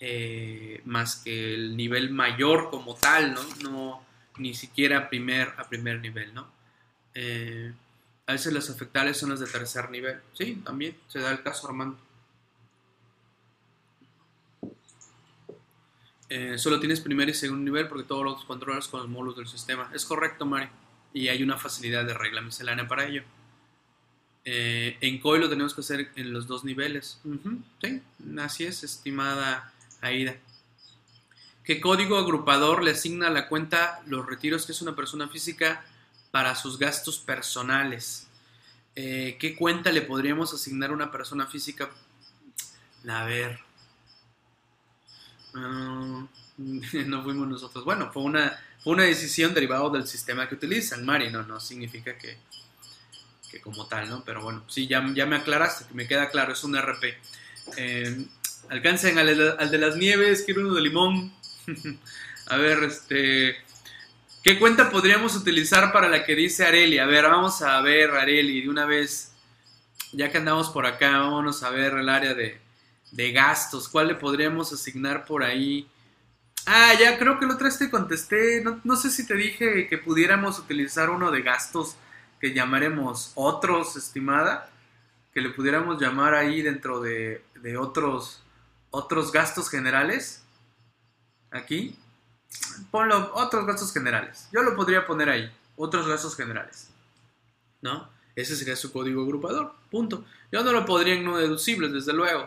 eh, más que el nivel mayor como tal, ¿no? No, ni siquiera primer, a primer nivel, ¿no? Eh, a veces los afectables son los de tercer nivel. Sí, también se da el caso, Armando. Eh, solo tienes primer y segundo nivel porque todos los controlas con los módulos del sistema. Es correcto, Mari. Y hay una facilidad de regla miscelánea para ello. Eh, en COI lo tenemos que hacer en los dos niveles. sí, así es, estimada Aida. ¿Qué código agrupador le asigna a la cuenta los retiros que es una persona física para sus gastos personales? Eh, ¿Qué cuenta le podríamos asignar a una persona física? A ver, Ah, no fuimos nosotros. Bueno, fue una, fue una decisión derivada del sistema que utilizan, Mari. No, no significa que, como tal, ¿no? Pero bueno, sí, ya, ya me aclaraste, que me queda claro, es un RP. Eh, alcancen al, de las nieves, quiero uno de limón. A ver, este... ¿Qué cuenta podríamos utilizar para la que dice Areli? A ver, vamos a ver, Areli, de una vez, ya que andamos por acá, vamos a ver el área de, de gastos, ¿cuál le podríamos asignar por ahí? Ah, ya creo que otra vez te contesté, no, sé si te dije que pudiéramos utilizar uno de gastos que llamaremos otros, estimada, que le pudiéramos llamar ahí dentro de, de otros, otros gastos generales. Aquí. Ponlo, otros gastos generales. Yo lo podría poner ahí, otros gastos generales. ¿No? Ese sería su código agrupador. Punto. Yo no lo podría en no deducibles, desde luego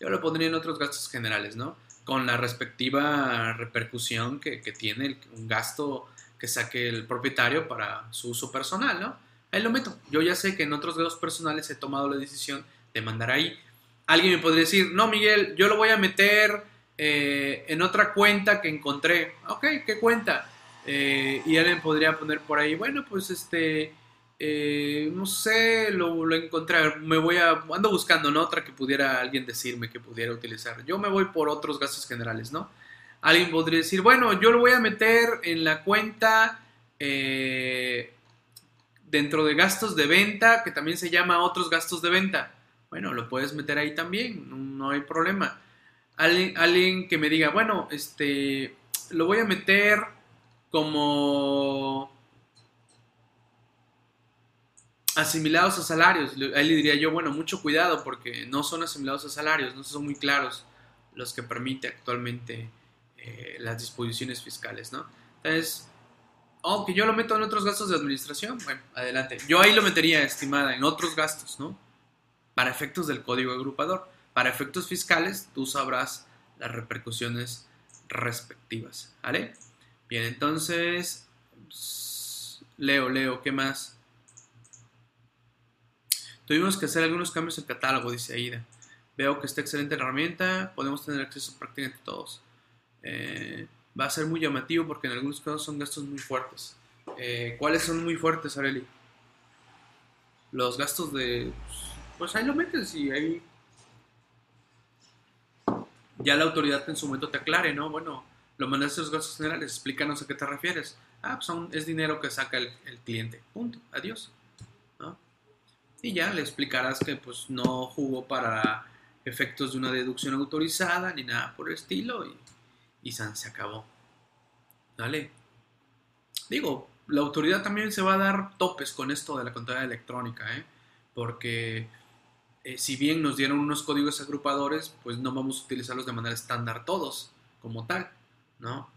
yo lo pondría en otros gastos generales, ¿no? Con la respectiva repercusión que, tiene un gasto que saque el propietario para su uso personal, ¿no? Ahí lo meto. Yo ya sé que en otros gastos personales he tomado la decisión de mandar ahí. Alguien me podría decir, no, Miguel, yo lo voy a meter eh, en otra cuenta que encontré. Ok, ¿qué cuenta? Eh, y alguien podría poner por ahí, bueno, pues este, eh, no sé, lo, lo, encontré, me voy a, ando buscando, ¿no? Otra que pudiera alguien decirme que pudiera utilizar. Yo me voy por otros gastos generales, ¿no? Alguien podría decir, bueno, yo lo voy a meter en la cuenta eh, dentro de gastos de venta, que también se llama otros gastos de venta. Bueno, lo puedes meter ahí también, no, hay problema. Alguien, alguien que me diga, bueno, este, lo voy a meter como asimilados a salarios. Ahí le diría yo, bueno, mucho cuidado porque no son asimilados a salarios, no son muy claros los que permite actualmente eh, las disposiciones fiscales, ¿no? Entonces, aunque yo lo meto en otros gastos de administración, bueno, adelante. Yo ahí lo metería, estimada, en otros gastos, ¿no? Para efectos del código agrupador. Para efectos fiscales, tú sabrás las repercusiones respectivas, ¿vale? Bien, entonces, leo, leo, ¿qué más? Tuvimos que hacer algunos cambios en catálogo, dice Aida. Veo que está excelente la herramienta, podemos tener acceso prácticamente todos. Eh, va a ser muy llamativo porque en algunos casos son gastos muy fuertes. Eh, ¿Cuáles son muy fuertes, Areli? Los gastos de... Pues ahí lo metes y ahí... ya la autoridad en su momento te aclare, ¿no? Bueno, lo mandaste los gastos generales, explícanos a qué te refieres. Ah, pues es dinero que saca el, cliente. Punto. Adiós. ¿no? Y ya le explicarás que pues no jugó para efectos de una deducción autorizada ni nada por el estilo y, y San se acabó. ¿Vale? Digo, la autoridad también se va a dar topes con esto de la contabilidad electrónica, ¿eh? Porque eh, si bien nos dieron unos códigos agrupadores, pues no vamos a utilizarlos de manera estándar todos, como tal, ¿no?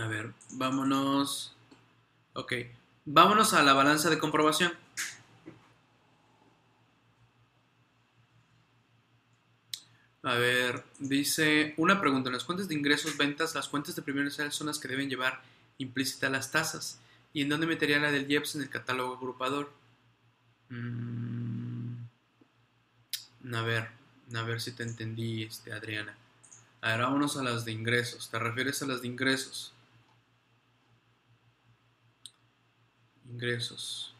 A ver, vámonos. Ok, vámonos a la balanza de comprobación. A ver, dice una pregunta. En las cuentas de ingresos, ventas, las cuentas de primer nivel son las que deben llevar implícitas las tasas. ¿Y en dónde metería la del IEPS en el catálogo agrupador? Mm, a ver, a ver si te entendí, este, Adriana. A ver, vámonos a las de ingresos. ¿Te refieres a las de ingresos? Ingresos.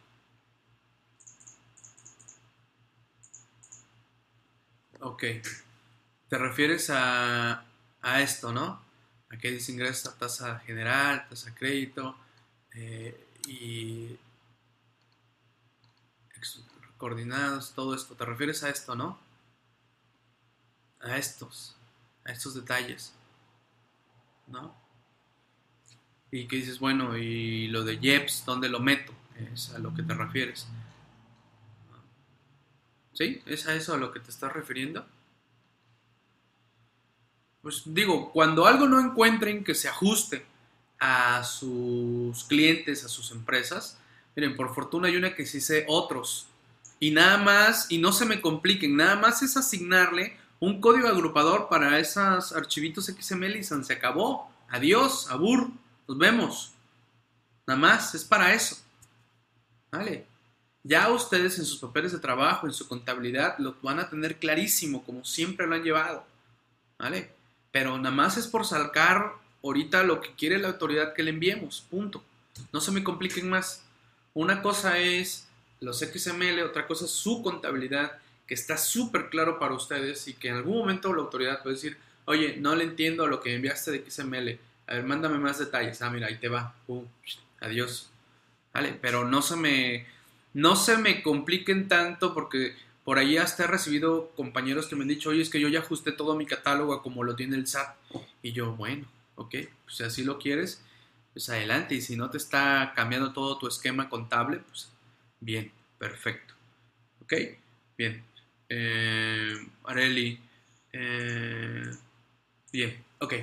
Ok. Te refieres a, a esto, ¿no? A que dice ingresos a tasa general, tasa crédito eh, y coordinados, todo esto. ¿Te refieres a esto, no? A estos, a estos detalles, ¿no? Y que dices, bueno, y lo de Jeps, ¿dónde lo meto? Es a lo que te refieres. ¿Sí? ¿Es a eso a lo que te estás refiriendo? Pues digo, cuando algo no encuentren que se ajuste a sus clientes, a sus empresas, miren, por fortuna hay una que sí sé otros, y nada más, y no se me compliquen, nada más es asignarle un código agrupador para esos archivitos XML y se acabó. Adiós, abur, nos vemos. Nada más, es para eso. ¿Vale? Ya ustedes en sus papeles de trabajo, en su contabilidad, lo van a tener clarísimo, como siempre lo han llevado. ¿Vale? Pero nada más es por sacar ahorita lo que quiere la autoridad que le enviemos. Punto. No se me compliquen más. Una cosa es los XML, otra cosa es su contabilidad, que está súper claro para ustedes y que en algún momento la autoridad puede decir, oye, no le entiendo lo que enviaste de XML, a ver, mándame más detalles, ah, mira, ahí te va, adiós, ¿vale? Pero no se me, no se me compliquen tanto porque por ahí hasta he recibido compañeros que me han dicho, oye, es que yo ya ajusté todo mi catálogo como lo tiene el SAT. Y yo, bueno, ok, pues si así lo quieres, pues adelante. Y si no te está cambiando todo tu esquema contable, pues Bien, perfecto. ¿Ok? Bien. Eh, Areli. Eh, bien, ok.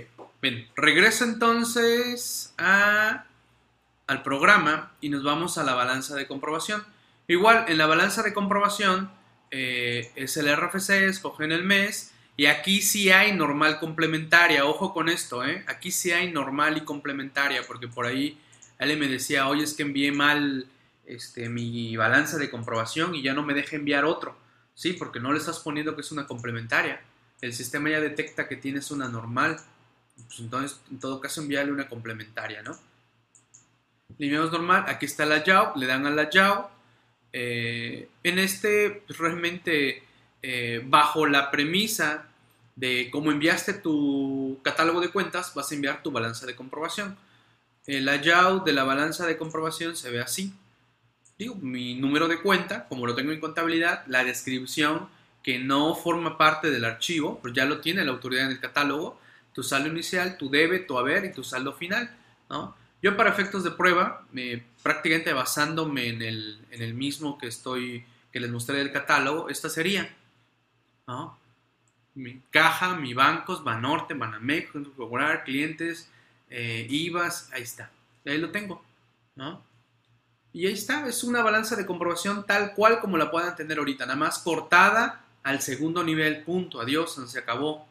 Bien, regreso entonces a, al programa y nos vamos a la balanza de comprobación. Igual, en la balanza de comprobación eh, es el RFC, escogen el mes y aquí sí hay normal complementaria. Ojo con esto, ¿eh? Aquí sí hay normal y complementaria porque por ahí él me decía, oye, es que envié mal este, mi balanza de comprobación y ya no me deja enviar otro. Sí, porque no le estás poniendo que es una complementaria. El sistema ya detecta que tienes una normal. Pues entonces, en todo caso, envíale una complementaria, ¿no? Normal, aquí está la YAO, le dan a la YAO. Eh, en este, pues, realmente, eh, bajo la premisa de cómo enviaste tu catálogo de cuentas, vas a enviar tu balanza de comprobación. El layout de la balanza de comprobación se ve así digo, mi número de cuenta, como lo tengo en contabilidad, la descripción que no forma parte del archivo, pues ya lo tiene la autoridad en el catálogo, tu saldo inicial, tu debe, tu haber y tu saldo final, ¿no? Yo para efectos de prueba, prácticamente basándome en el, mismo que estoy, que les mostré del catálogo, esta sería. Mi caja, mi bancos, Banorte, Banamex, clientes, eh, IVAs, ahí está, ahí lo tengo, ¿no? Y ahí está, es una balanza de comprobación tal cual como la puedan tener ahorita, nada más cortada al segundo nivel, punto, adiós, se acabó.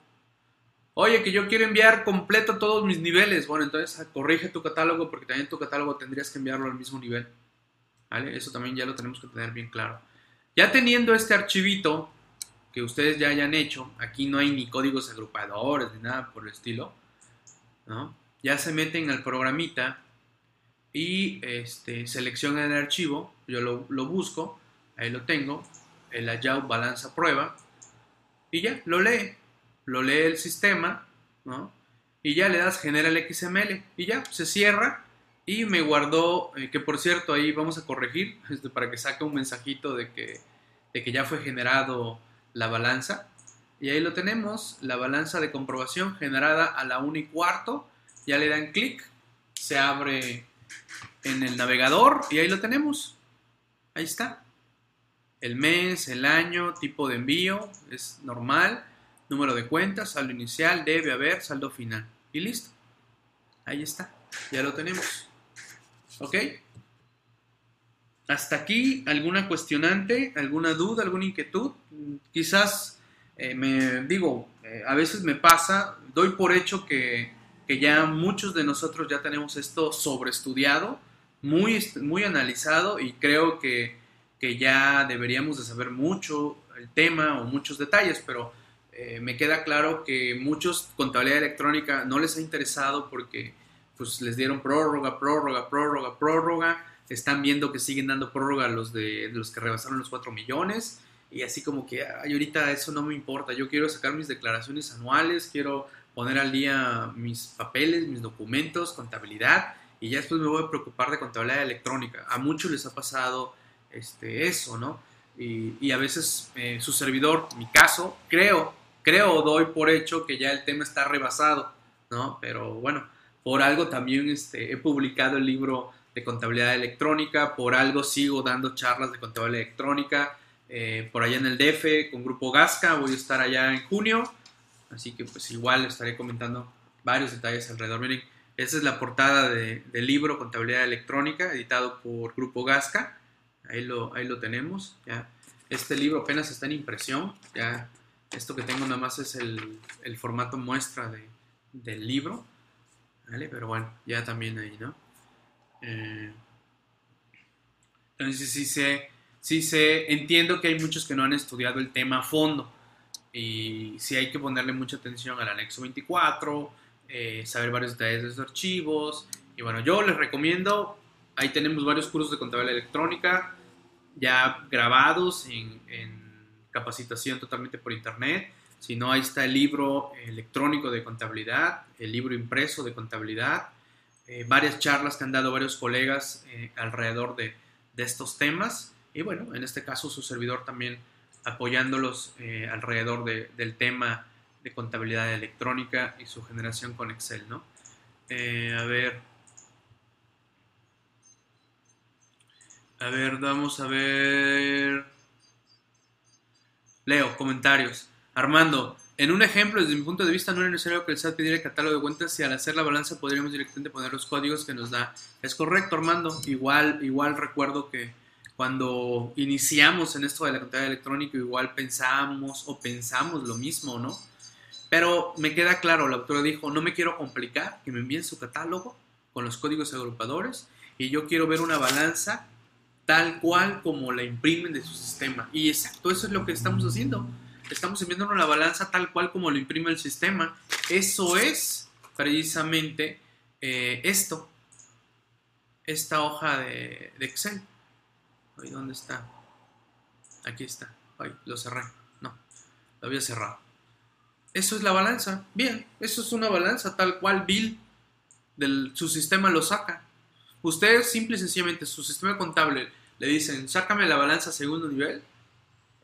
Oye, que yo quiero enviar completo todos mis niveles. Bueno, entonces corrige tu catálogo porque también tu catálogo tendrías que enviarlo al mismo nivel. ¿Vale? Eso también ya lo tenemos que tener bien claro. Ya teniendo este archivito que ustedes ya hayan hecho, aquí no hay ni códigos agrupadores ni nada por el estilo, ¿no? Ya se meten al programita y este, selecciona el archivo, yo lo, busco, ahí lo tengo, el layout balanza prueba, y ya, lo lee. Lo lee el sistema, ¿no? Y ya le das genera el XML y ya, se cierra y me guardó, eh, que por cierto ahí vamos a corregir este, para que saque un mensajito de que, de que ya fue generado la balanza. Y ahí lo tenemos, la balanza de comprobación generada a la 1 y cuarto. Ya le dan clic, se abre en el navegador y ahí lo tenemos. Ahí está. El mes, el año, tipo de envío, es normal. Número de cuentas, saldo inicial, debe haber, saldo final. Y listo. Ahí está. Ya lo tenemos. ¿Ok? Hasta aquí, ¿alguna cuestionante? ¿Alguna duda? ¿Alguna inquietud? Quizás eh, me digo, eh, a veces me pasa, doy por hecho que, que, ya muchos de nosotros ya tenemos esto sobreestudiado, muy, muy analizado y creo que, que ya deberíamos de saber mucho el tema o muchos detalles, pero eh, me queda claro que muchos contabilidad electrónica no les ha interesado porque pues les dieron prórroga, prórroga, prórroga, prórroga. Están viendo que siguen dando prórroga a los de, los que rebasaron los 4 millones. Y así como que, ahorita eso no me importa. Yo quiero sacar mis declaraciones anuales, quiero poner al día mis papeles, mis documentos, contabilidad. Y ya después me voy a preocupar de contabilidad electrónica. A muchos les ha pasado este, eso, ¿no? Y, a veces eh, su servidor, mi caso, creo, creo o doy por hecho que ya el tema está rebasado, ¿no? Pero bueno, por algo también este, he publicado el libro de contabilidad electrónica, por algo sigo dando charlas de contabilidad electrónica, eh, por allá en el DF con Grupo Gasca, voy a estar allá en junio, así que pues igual estaré comentando varios detalles alrededor. Miren, esa es la portada del libro Contabilidad Electrónica, editado por Grupo Gasca, ahí lo, ahí lo tenemos, ya. Este libro apenas está en impresión, ya esto que tengo nada más es el, el formato muestra de, del libro. ¿Vale? Pero bueno, ya también ahí, ¿no? Eh, entonces sí sé, sí sé, entiendo que hay muchos que no han estudiado el tema a fondo y sí hay que ponerle mucha atención al anexo 24, eh, saber varios detalles de esos archivos y bueno, yo les recomiendo, ahí tenemos varios cursos de contabilidad electrónica ya grabados en, en capacitación totalmente por internet si no, ahí está el libro electrónico de contabilidad, el libro impreso de contabilidad, eh, varias charlas que han dado varios colegas eh, alrededor de, estos temas. Y bueno, en este caso su servidor también apoyándolos eh, alrededor del tema de contabilidad electrónica y su generación con Excel, ¿no? a ver. A ver, vamos a ver. Leo, comentarios. Armando, en un ejemplo, desde mi punto de vista, no es necesario que el SAT pidiera el catálogo de cuentas y al hacer la balanza podríamos directamente poner los códigos que nos da. Es correcto, Armando. Igual, igual recuerdo que cuando iniciamos en esto de la contabilidad electrónica, igual pensábamos o pensamos lo mismo, ¿no? Pero me queda claro, la autora dijo, no me quiero complicar, que me envíen su catálogo con los códigos agrupadores y yo quiero ver una balanza tal cual como la imprimen de su sistema. Y exacto, eso es lo que estamos haciendo estamos enviando la balanza tal cual como lo imprime el sistema. Eso es precisamente eh, esto, esta hoja de, Excel. ¿Dónde está? Aquí está. Ay, lo cerré. No, lo había cerrado. Eso es la balanza. Bien, eso es una balanza tal cual Bill del, su sistema lo saca. Ustedes simple y sencillamente su sistema contable le dicen, sácame la balanza segundo nivel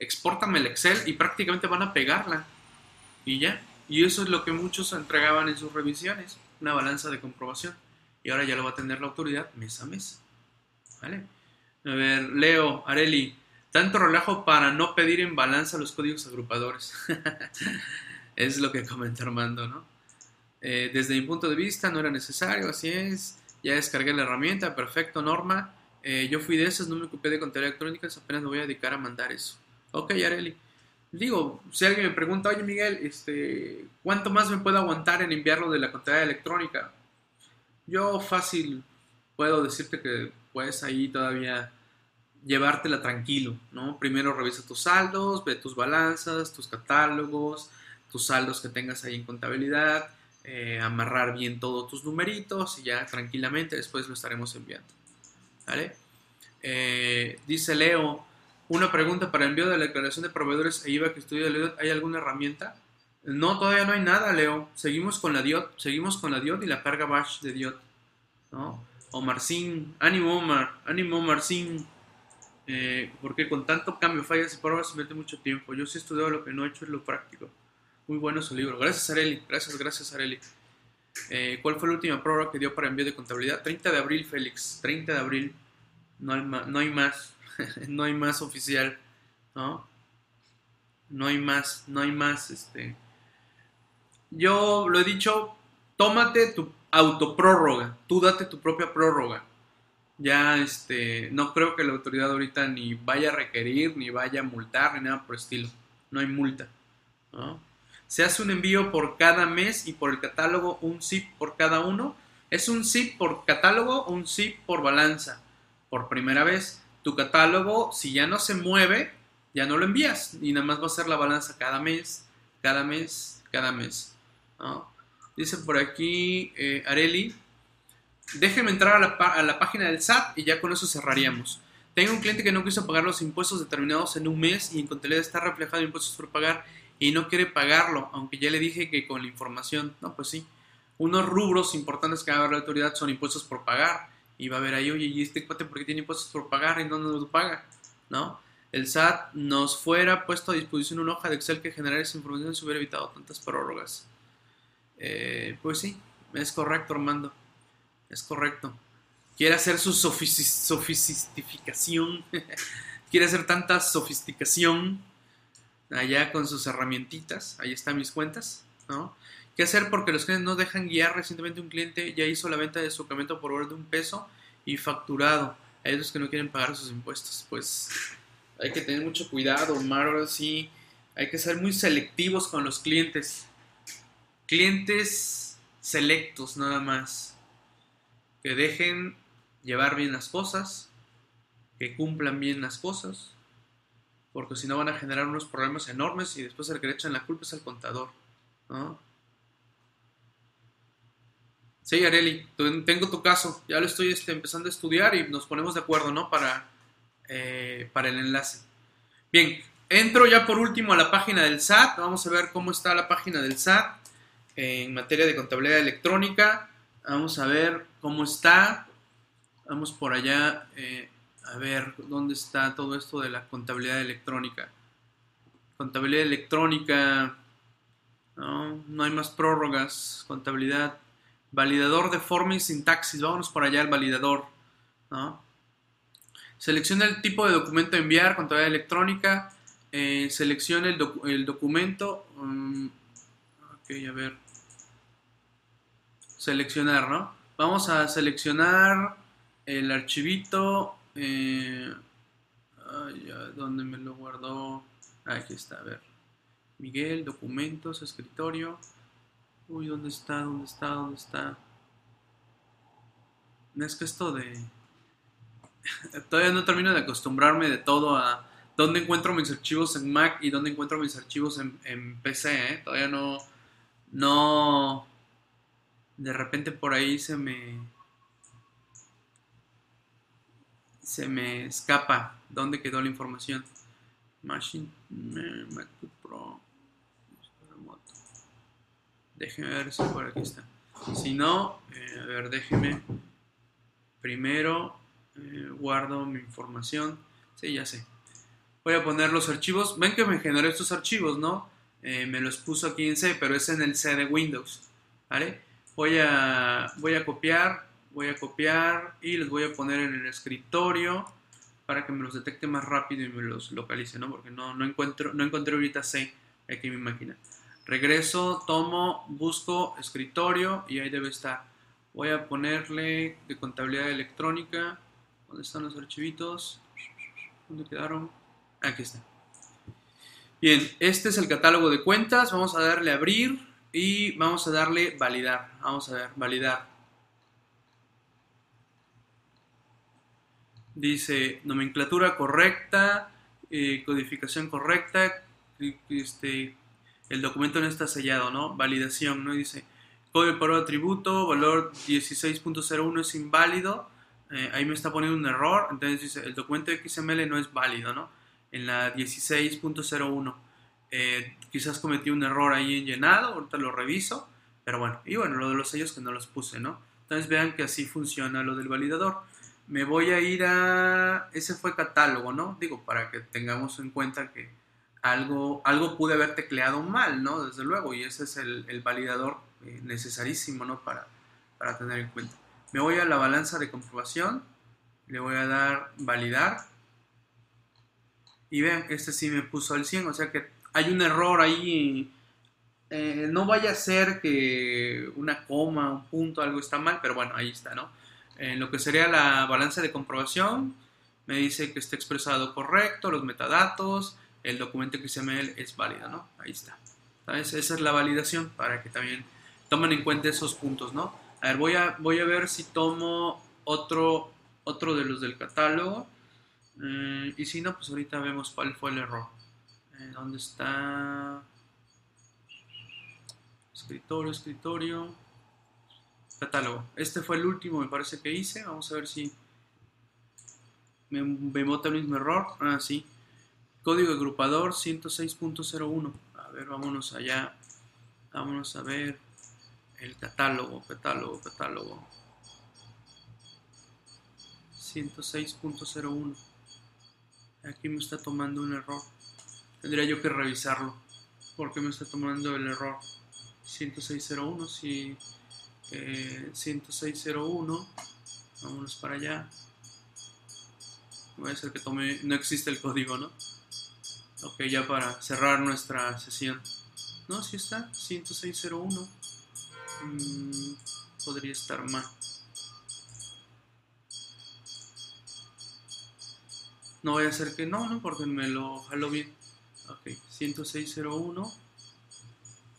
exportame el Excel y prácticamente van a pegarla. Y ya. Y eso es lo que muchos entregaban en sus revisiones, una balanza de comprobación. Y ahora ya lo va a tener la autoridad mes a mes. ¿Vale? A ver, Leo, Areli, tanto relajo para no pedir en balanza los códigos agrupadores. es lo que comenta Armando, ¿no? Eh, desde mi punto de vista no era necesario, así es. Ya descargué la herramienta, perfecto, Norma. Eh, yo fui de esas, no me ocupé de contabilidad electrónica, apenas me voy a dedicar a mandar eso. Ok, Areli. Digo, si alguien me pregunta, oye Miguel, este, ¿cuánto más me puedo aguantar en enviarlo de la contabilidad electrónica? Yo fácil puedo decirte que puedes ahí todavía llevártela tranquilo, ¿no? Primero revisa tus saldos, ve tus balanzas, tus catálogos, tus saldos que tengas ahí en contabilidad, eh, amarrar bien todos tus numeritos y ya tranquilamente después lo estaremos enviando. ¿Vale? Eh, dice Leo, Una pregunta para envío de la declaración de proveedores e IVA que estudia Leo, ¿hay alguna herramienta? No, todavía no hay nada, Leo. Seguimos con la DIOT, seguimos con la DIOT y la carga bash de DIOT. ¿no? Omarcín, ánimo Omar, ánimo Omarcín. Eh, porque con tanto cambio, fallas y pruebas se mete mucho tiempo. Yo sí he estudiado lo que no he hecho es lo práctico. Muy bueno su libro. Gracias, Areli. Gracias, gracias, Areli. Eh, ¿Cuál fue la última prueba que dio para envío de contabilidad? 30 de abril, Félix. 30 de abril. No hay. No hay más, no hay más oficial. ¿No? No hay más. No hay más. Este. Yo lo he dicho. Tómate tu autoprórroga. Tú date tu propia prórroga ya este, no creo que la autoridad ahorita ni vaya a requerir, ni vaya a multar, ni nada por el estilo. No hay multa. Se hace un envío por cada mes y por el catálogo un zip por cada uno. Es un zip por catálogo, un zip por balanza. Por primera vez, tu catálogo, si ya no se mueve, ya no lo envías. Y nada más va a ser la balanza cada mes, cada mes, cada mes. Dice por aquí eh, Areli, Déjeme entrar a la, página del SAT y ya con eso cerraríamos. Tengo un cliente que no quiso pagar los impuestos determinados en un mes y en contabilidad está reflejado impuestos por pagar y no quiere pagarlo, aunque ya le dije que con la información, no, pues sí. Unos rubros importantes que va a haber la autoridad son impuestos por pagar y va a haber ahí, oye, ¿y este cuate por qué tiene impuestos por pagar y no nos lo paga? ¿No? El SAT nos fuera puesto a disposición una hoja de Excel que generara esa información se hubiera evitado tantas prórrogas. Eh, pues sí, es correcto, Armando. Es correcto. Quiere hacer su sofisticación. Quiere hacer tanta sofisticación allá con sus herramientitas. Ahí están mis cuentas. ¿no? ¿Qué hacer? Porque los clientes no dejan guiar. Recientemente un cliente ya hizo la venta de su camioneta por valor de un peso y facturado. A ellos que no quieren pagar sus impuestos. Pues hay que tener mucho cuidado. Ahora sí, hay que ser muy selectivos con los clientes. Clientes selectos nada más que dejen llevar bien las cosas, que cumplan bien las cosas, porque si no van a generar unos problemas enormes y después el que le echan la culpa es el contador. ¿no? Sí, Areli, tengo tu caso, ya lo estoy este, empezando a estudiar y nos ponemos de acuerdo, ¿no? Para, eh, para el enlace. Bien, entro ya por último a la página del SAT, vamos a ver cómo está la página del SAT en materia de contabilidad electrónica. Vamos a ver cómo está. Vamos por allá eh, a ver dónde está todo esto de la contabilidad electrónica. Contabilidad electrónica. No, no hay más prórrogas. Contabilidad. Validador de forma y sintaxis. Vámonos por allá al validador. Selecciona el tipo de documento a enviar, contabilidad electrónica. Eh, selecciona el, documento. Mm, ok, a ver seleccionar, ¿no? Vamos a seleccionar el archivito. Eh, ¿Dónde me lo guardó? Aquí está, a ver. Miguel, documentos, escritorio. Uy, ¿dónde está? ¿Dónde está? ¿Dónde está? Es que esto de... Todavía no termino de acostumbrarme de todo a dónde encuentro mis archivos en Mac y dónde encuentro mis archivos en, en PC, ¿eh? Todavía no... No de repente por ahí se me se me escapa dónde quedó la información. Machine eh, MacBook Pro remoto. Déjeme ver si por aquí está. Si no, eh, a ver, déjeme primero eh, guardo mi información. Sí, ya sé. Voy a poner los archivos. Ven que me generó estos archivos, ¿no? me los puso aquí en C, pero es en el C de Windows. ¿Vale? Voy a, voy a copiar, voy a copiar y los voy a poner en el escritorio para que me los detecte más rápido y me los localice, ¿no? Porque no, no, encuentro, no encontré ahorita C aquí en mi máquina. Regreso, tomo, busco escritorio y ahí debe estar. Voy a ponerle de contabilidad electrónica. ¿Dónde están los archivitos? ¿Dónde quedaron? Aquí está. Bien, este es el catálogo de cuentas. Vamos a darle abrir. Y vamos a darle validar. Vamos a ver, validar. Dice nomenclatura correcta, eh, codificación correcta, este, el documento no está sellado, ¿no? Validación, ¿no? Dice código de atributo, valor 16.01 es inválido. Eh, ahí me está poniendo un error, entonces dice el documento XML no es válido, ¿no? en la 16.01. Eh, quizás cometí un error ahí en llenado, ahorita lo reviso, pero bueno, y bueno, lo de los sellos que no los puse, ¿no? Entonces vean que así funciona lo del validador. Me voy a ir a... Ese fue catálogo, ¿no? Digo, para que tengamos en cuenta que algo, algo pude haber tecleado mal, ¿no? Desde luego, y ese es el, validador eh, necesarísimo, ¿no? Para, para tener en cuenta. Me voy a la balanza de comprobación, le voy a dar validar, y vean, este sí me puso al 100, o sea que hay un error ahí. Eh, no vaya a ser que una coma, un punto, algo está mal, pero bueno, ahí está, ¿no? En lo que sería la balanza de comprobación, me dice que está expresado correcto, los metadatos, el documento XML es válido, ¿no? Ahí está. Esa es la validación para que también tomen en cuenta esos puntos, ¿no? A ver, voy a, voy a ver si tomo otro, otro de los del catálogo. Mm, y si no, pues ahorita vemos cuál fue el error. Eh, ¿Dónde está? Escritorio, escritorio. Catálogo. Este fue el último, me parece que hice. Vamos a ver si me, me bota el mismo error. Ah, sí. Código agrupador 106.01. A ver, vámonos allá. Vámonos a ver el catálogo, catálogo, catálogo. 106.01 aquí me está tomando un error. Tendría yo que revisarlo. ¿Por qué me está tomando el error? 10601, si 10601, eh, vámonos para allá. Voy a ser que tome, no existe el código, ¿no? Ok, ya para cerrar nuestra sesión. No, si está, 10601. Mm, podría estar mal. No voy a hacer que no, ¿no? Porque me lo jalo bien. Ok, 10601.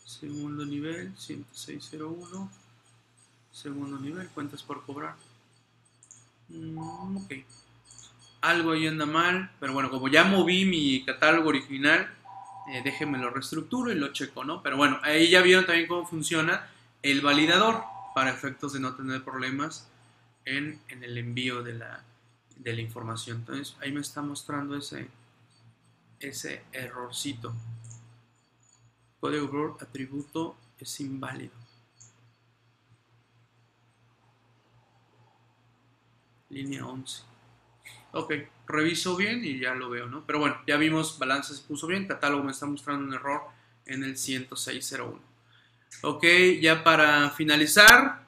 Segundo nivel, 10601. Segundo nivel, cuentas por cobrar. Mm, ok. Algo ahí anda mal, pero bueno, como ya moví mi catálogo original, eh, déjenme lo reestructuro y lo checo, ¿no? Pero bueno, ahí ya vieron también cómo funciona el validador para efectos de no tener problemas en el envío de la, de la información. Entonces ahí me está mostrando ese, ese errorcito. Código error atributo es inválido. Línea 11. Ok, reviso bien y ya lo veo, ¿no? Pero bueno, ya vimos, balance se puso bien, catálogo me está mostrando un error en el 10601. Ok, ya para finalizar.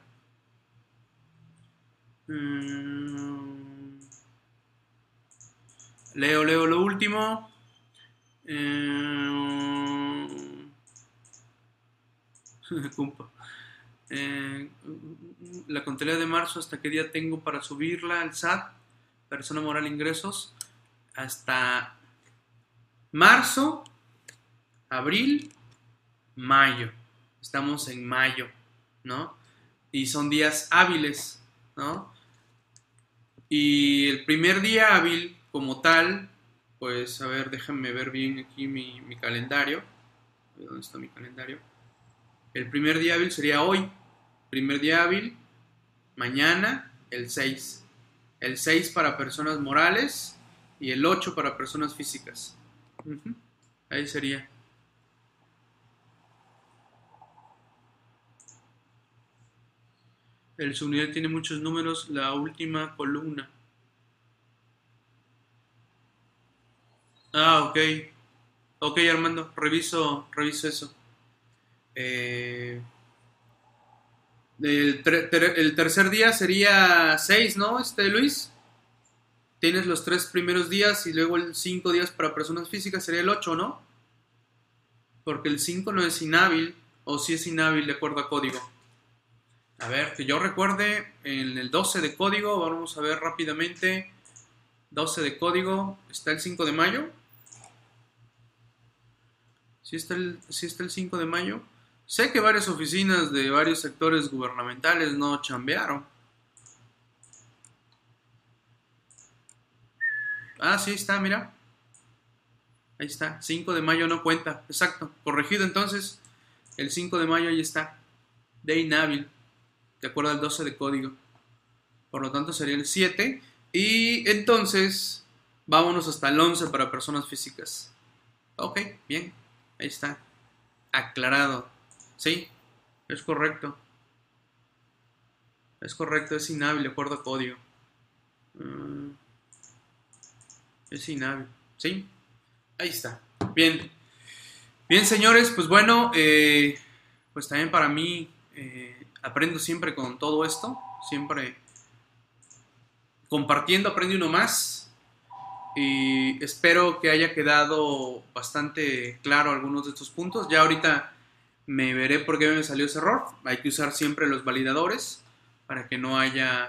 Mmm, Leo, leo lo último. Eh, eh, la contabilidad de marzo, ¿hasta qué día tengo para subirla al SAT? Persona moral ingresos. Hasta marzo, abril, mayo. Estamos en mayo, ¿no? Y son días hábiles, ¿no? Y el primer día hábil como tal, pues a ver, déjenme ver bien aquí mi, calendario. ¿Dónde está mi calendario? El primer día hábil sería hoy. Primer día hábil, mañana, el 6. El 6 para personas morales y el 8 para personas físicas. Ahí sería. El subnivel tiene muchos números, la última columna. Ah, ok. Ok, Armando, reviso, reviso eso. Eh, el, tercer día sería 6, ¿no? Este, Luis. Tienes los tres primeros días y luego el cinco días para personas físicas sería el 8, ¿no? Porque el 5 no es inhábil, o si es inhábil de acuerdo a código. A ver, que yo recuerde, en el 12 de código, vamos a ver rápidamente. 12 de código, está el 5 de mayo. Si está, el, está el 5 de mayo. Sé que varias oficinas de varios sectores gubernamentales no chambearon. Ah, sí está, mira. Ahí está. 5 de mayo no cuenta. Exacto. Corregido entonces. El 5 de mayo ahí está. De inhábil. De acuerdo al 12 de código. Por lo tanto sería el 7. Y entonces Vámonos hasta el 11 para personas físicas. Ok, bien, ahí está. Aclarado. Sí, es correcto. Es correcto, es inhábil de acuerdo a código. Mm, es inhábil. ¿Sí? Ahí está. Bien. Bien, señores, pues bueno, eh, pues también para mí eh, aprendo siempre con todo esto. Siempre compartiendo aprende uno más. Y espero que haya quedado bastante claro algunos de estos puntos. Ya ahorita me veré por qué me salió ese error. Hay que usar siempre los validadores para que no haya,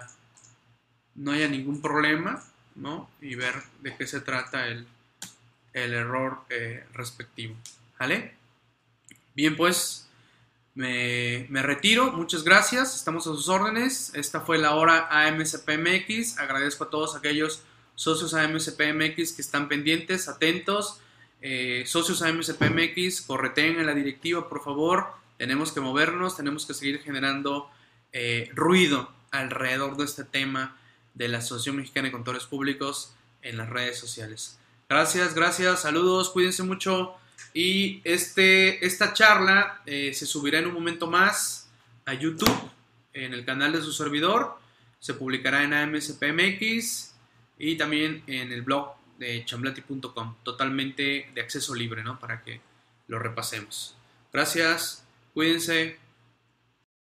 no haya ningún problema, ¿no? Y ver de qué se trata el, error eh, respectivo. ¿Vale? Bien, pues me, me, retiro. Muchas gracias. Estamos a sus órdenes. Esta fue la hora AMSPMX. Agradezco a todos aquellos socios AMSPMX que están pendientes, atentos. Eh, socios AMSPMX, correten en la directiva, por favor. Tenemos que movernos, tenemos que seguir generando eh, ruido alrededor de este tema de la Asociación Mexicana de Contadores Públicos en las redes sociales. Gracias, gracias, saludos, cuídense mucho. Y este, esta charla eh, se subirá en un momento más a YouTube, en el canal de su servidor. Se publicará en AMSPMX y también en el blog de chamblati.com, totalmente de acceso libre, ¿no? Para que lo repasemos. Gracias, cuídense.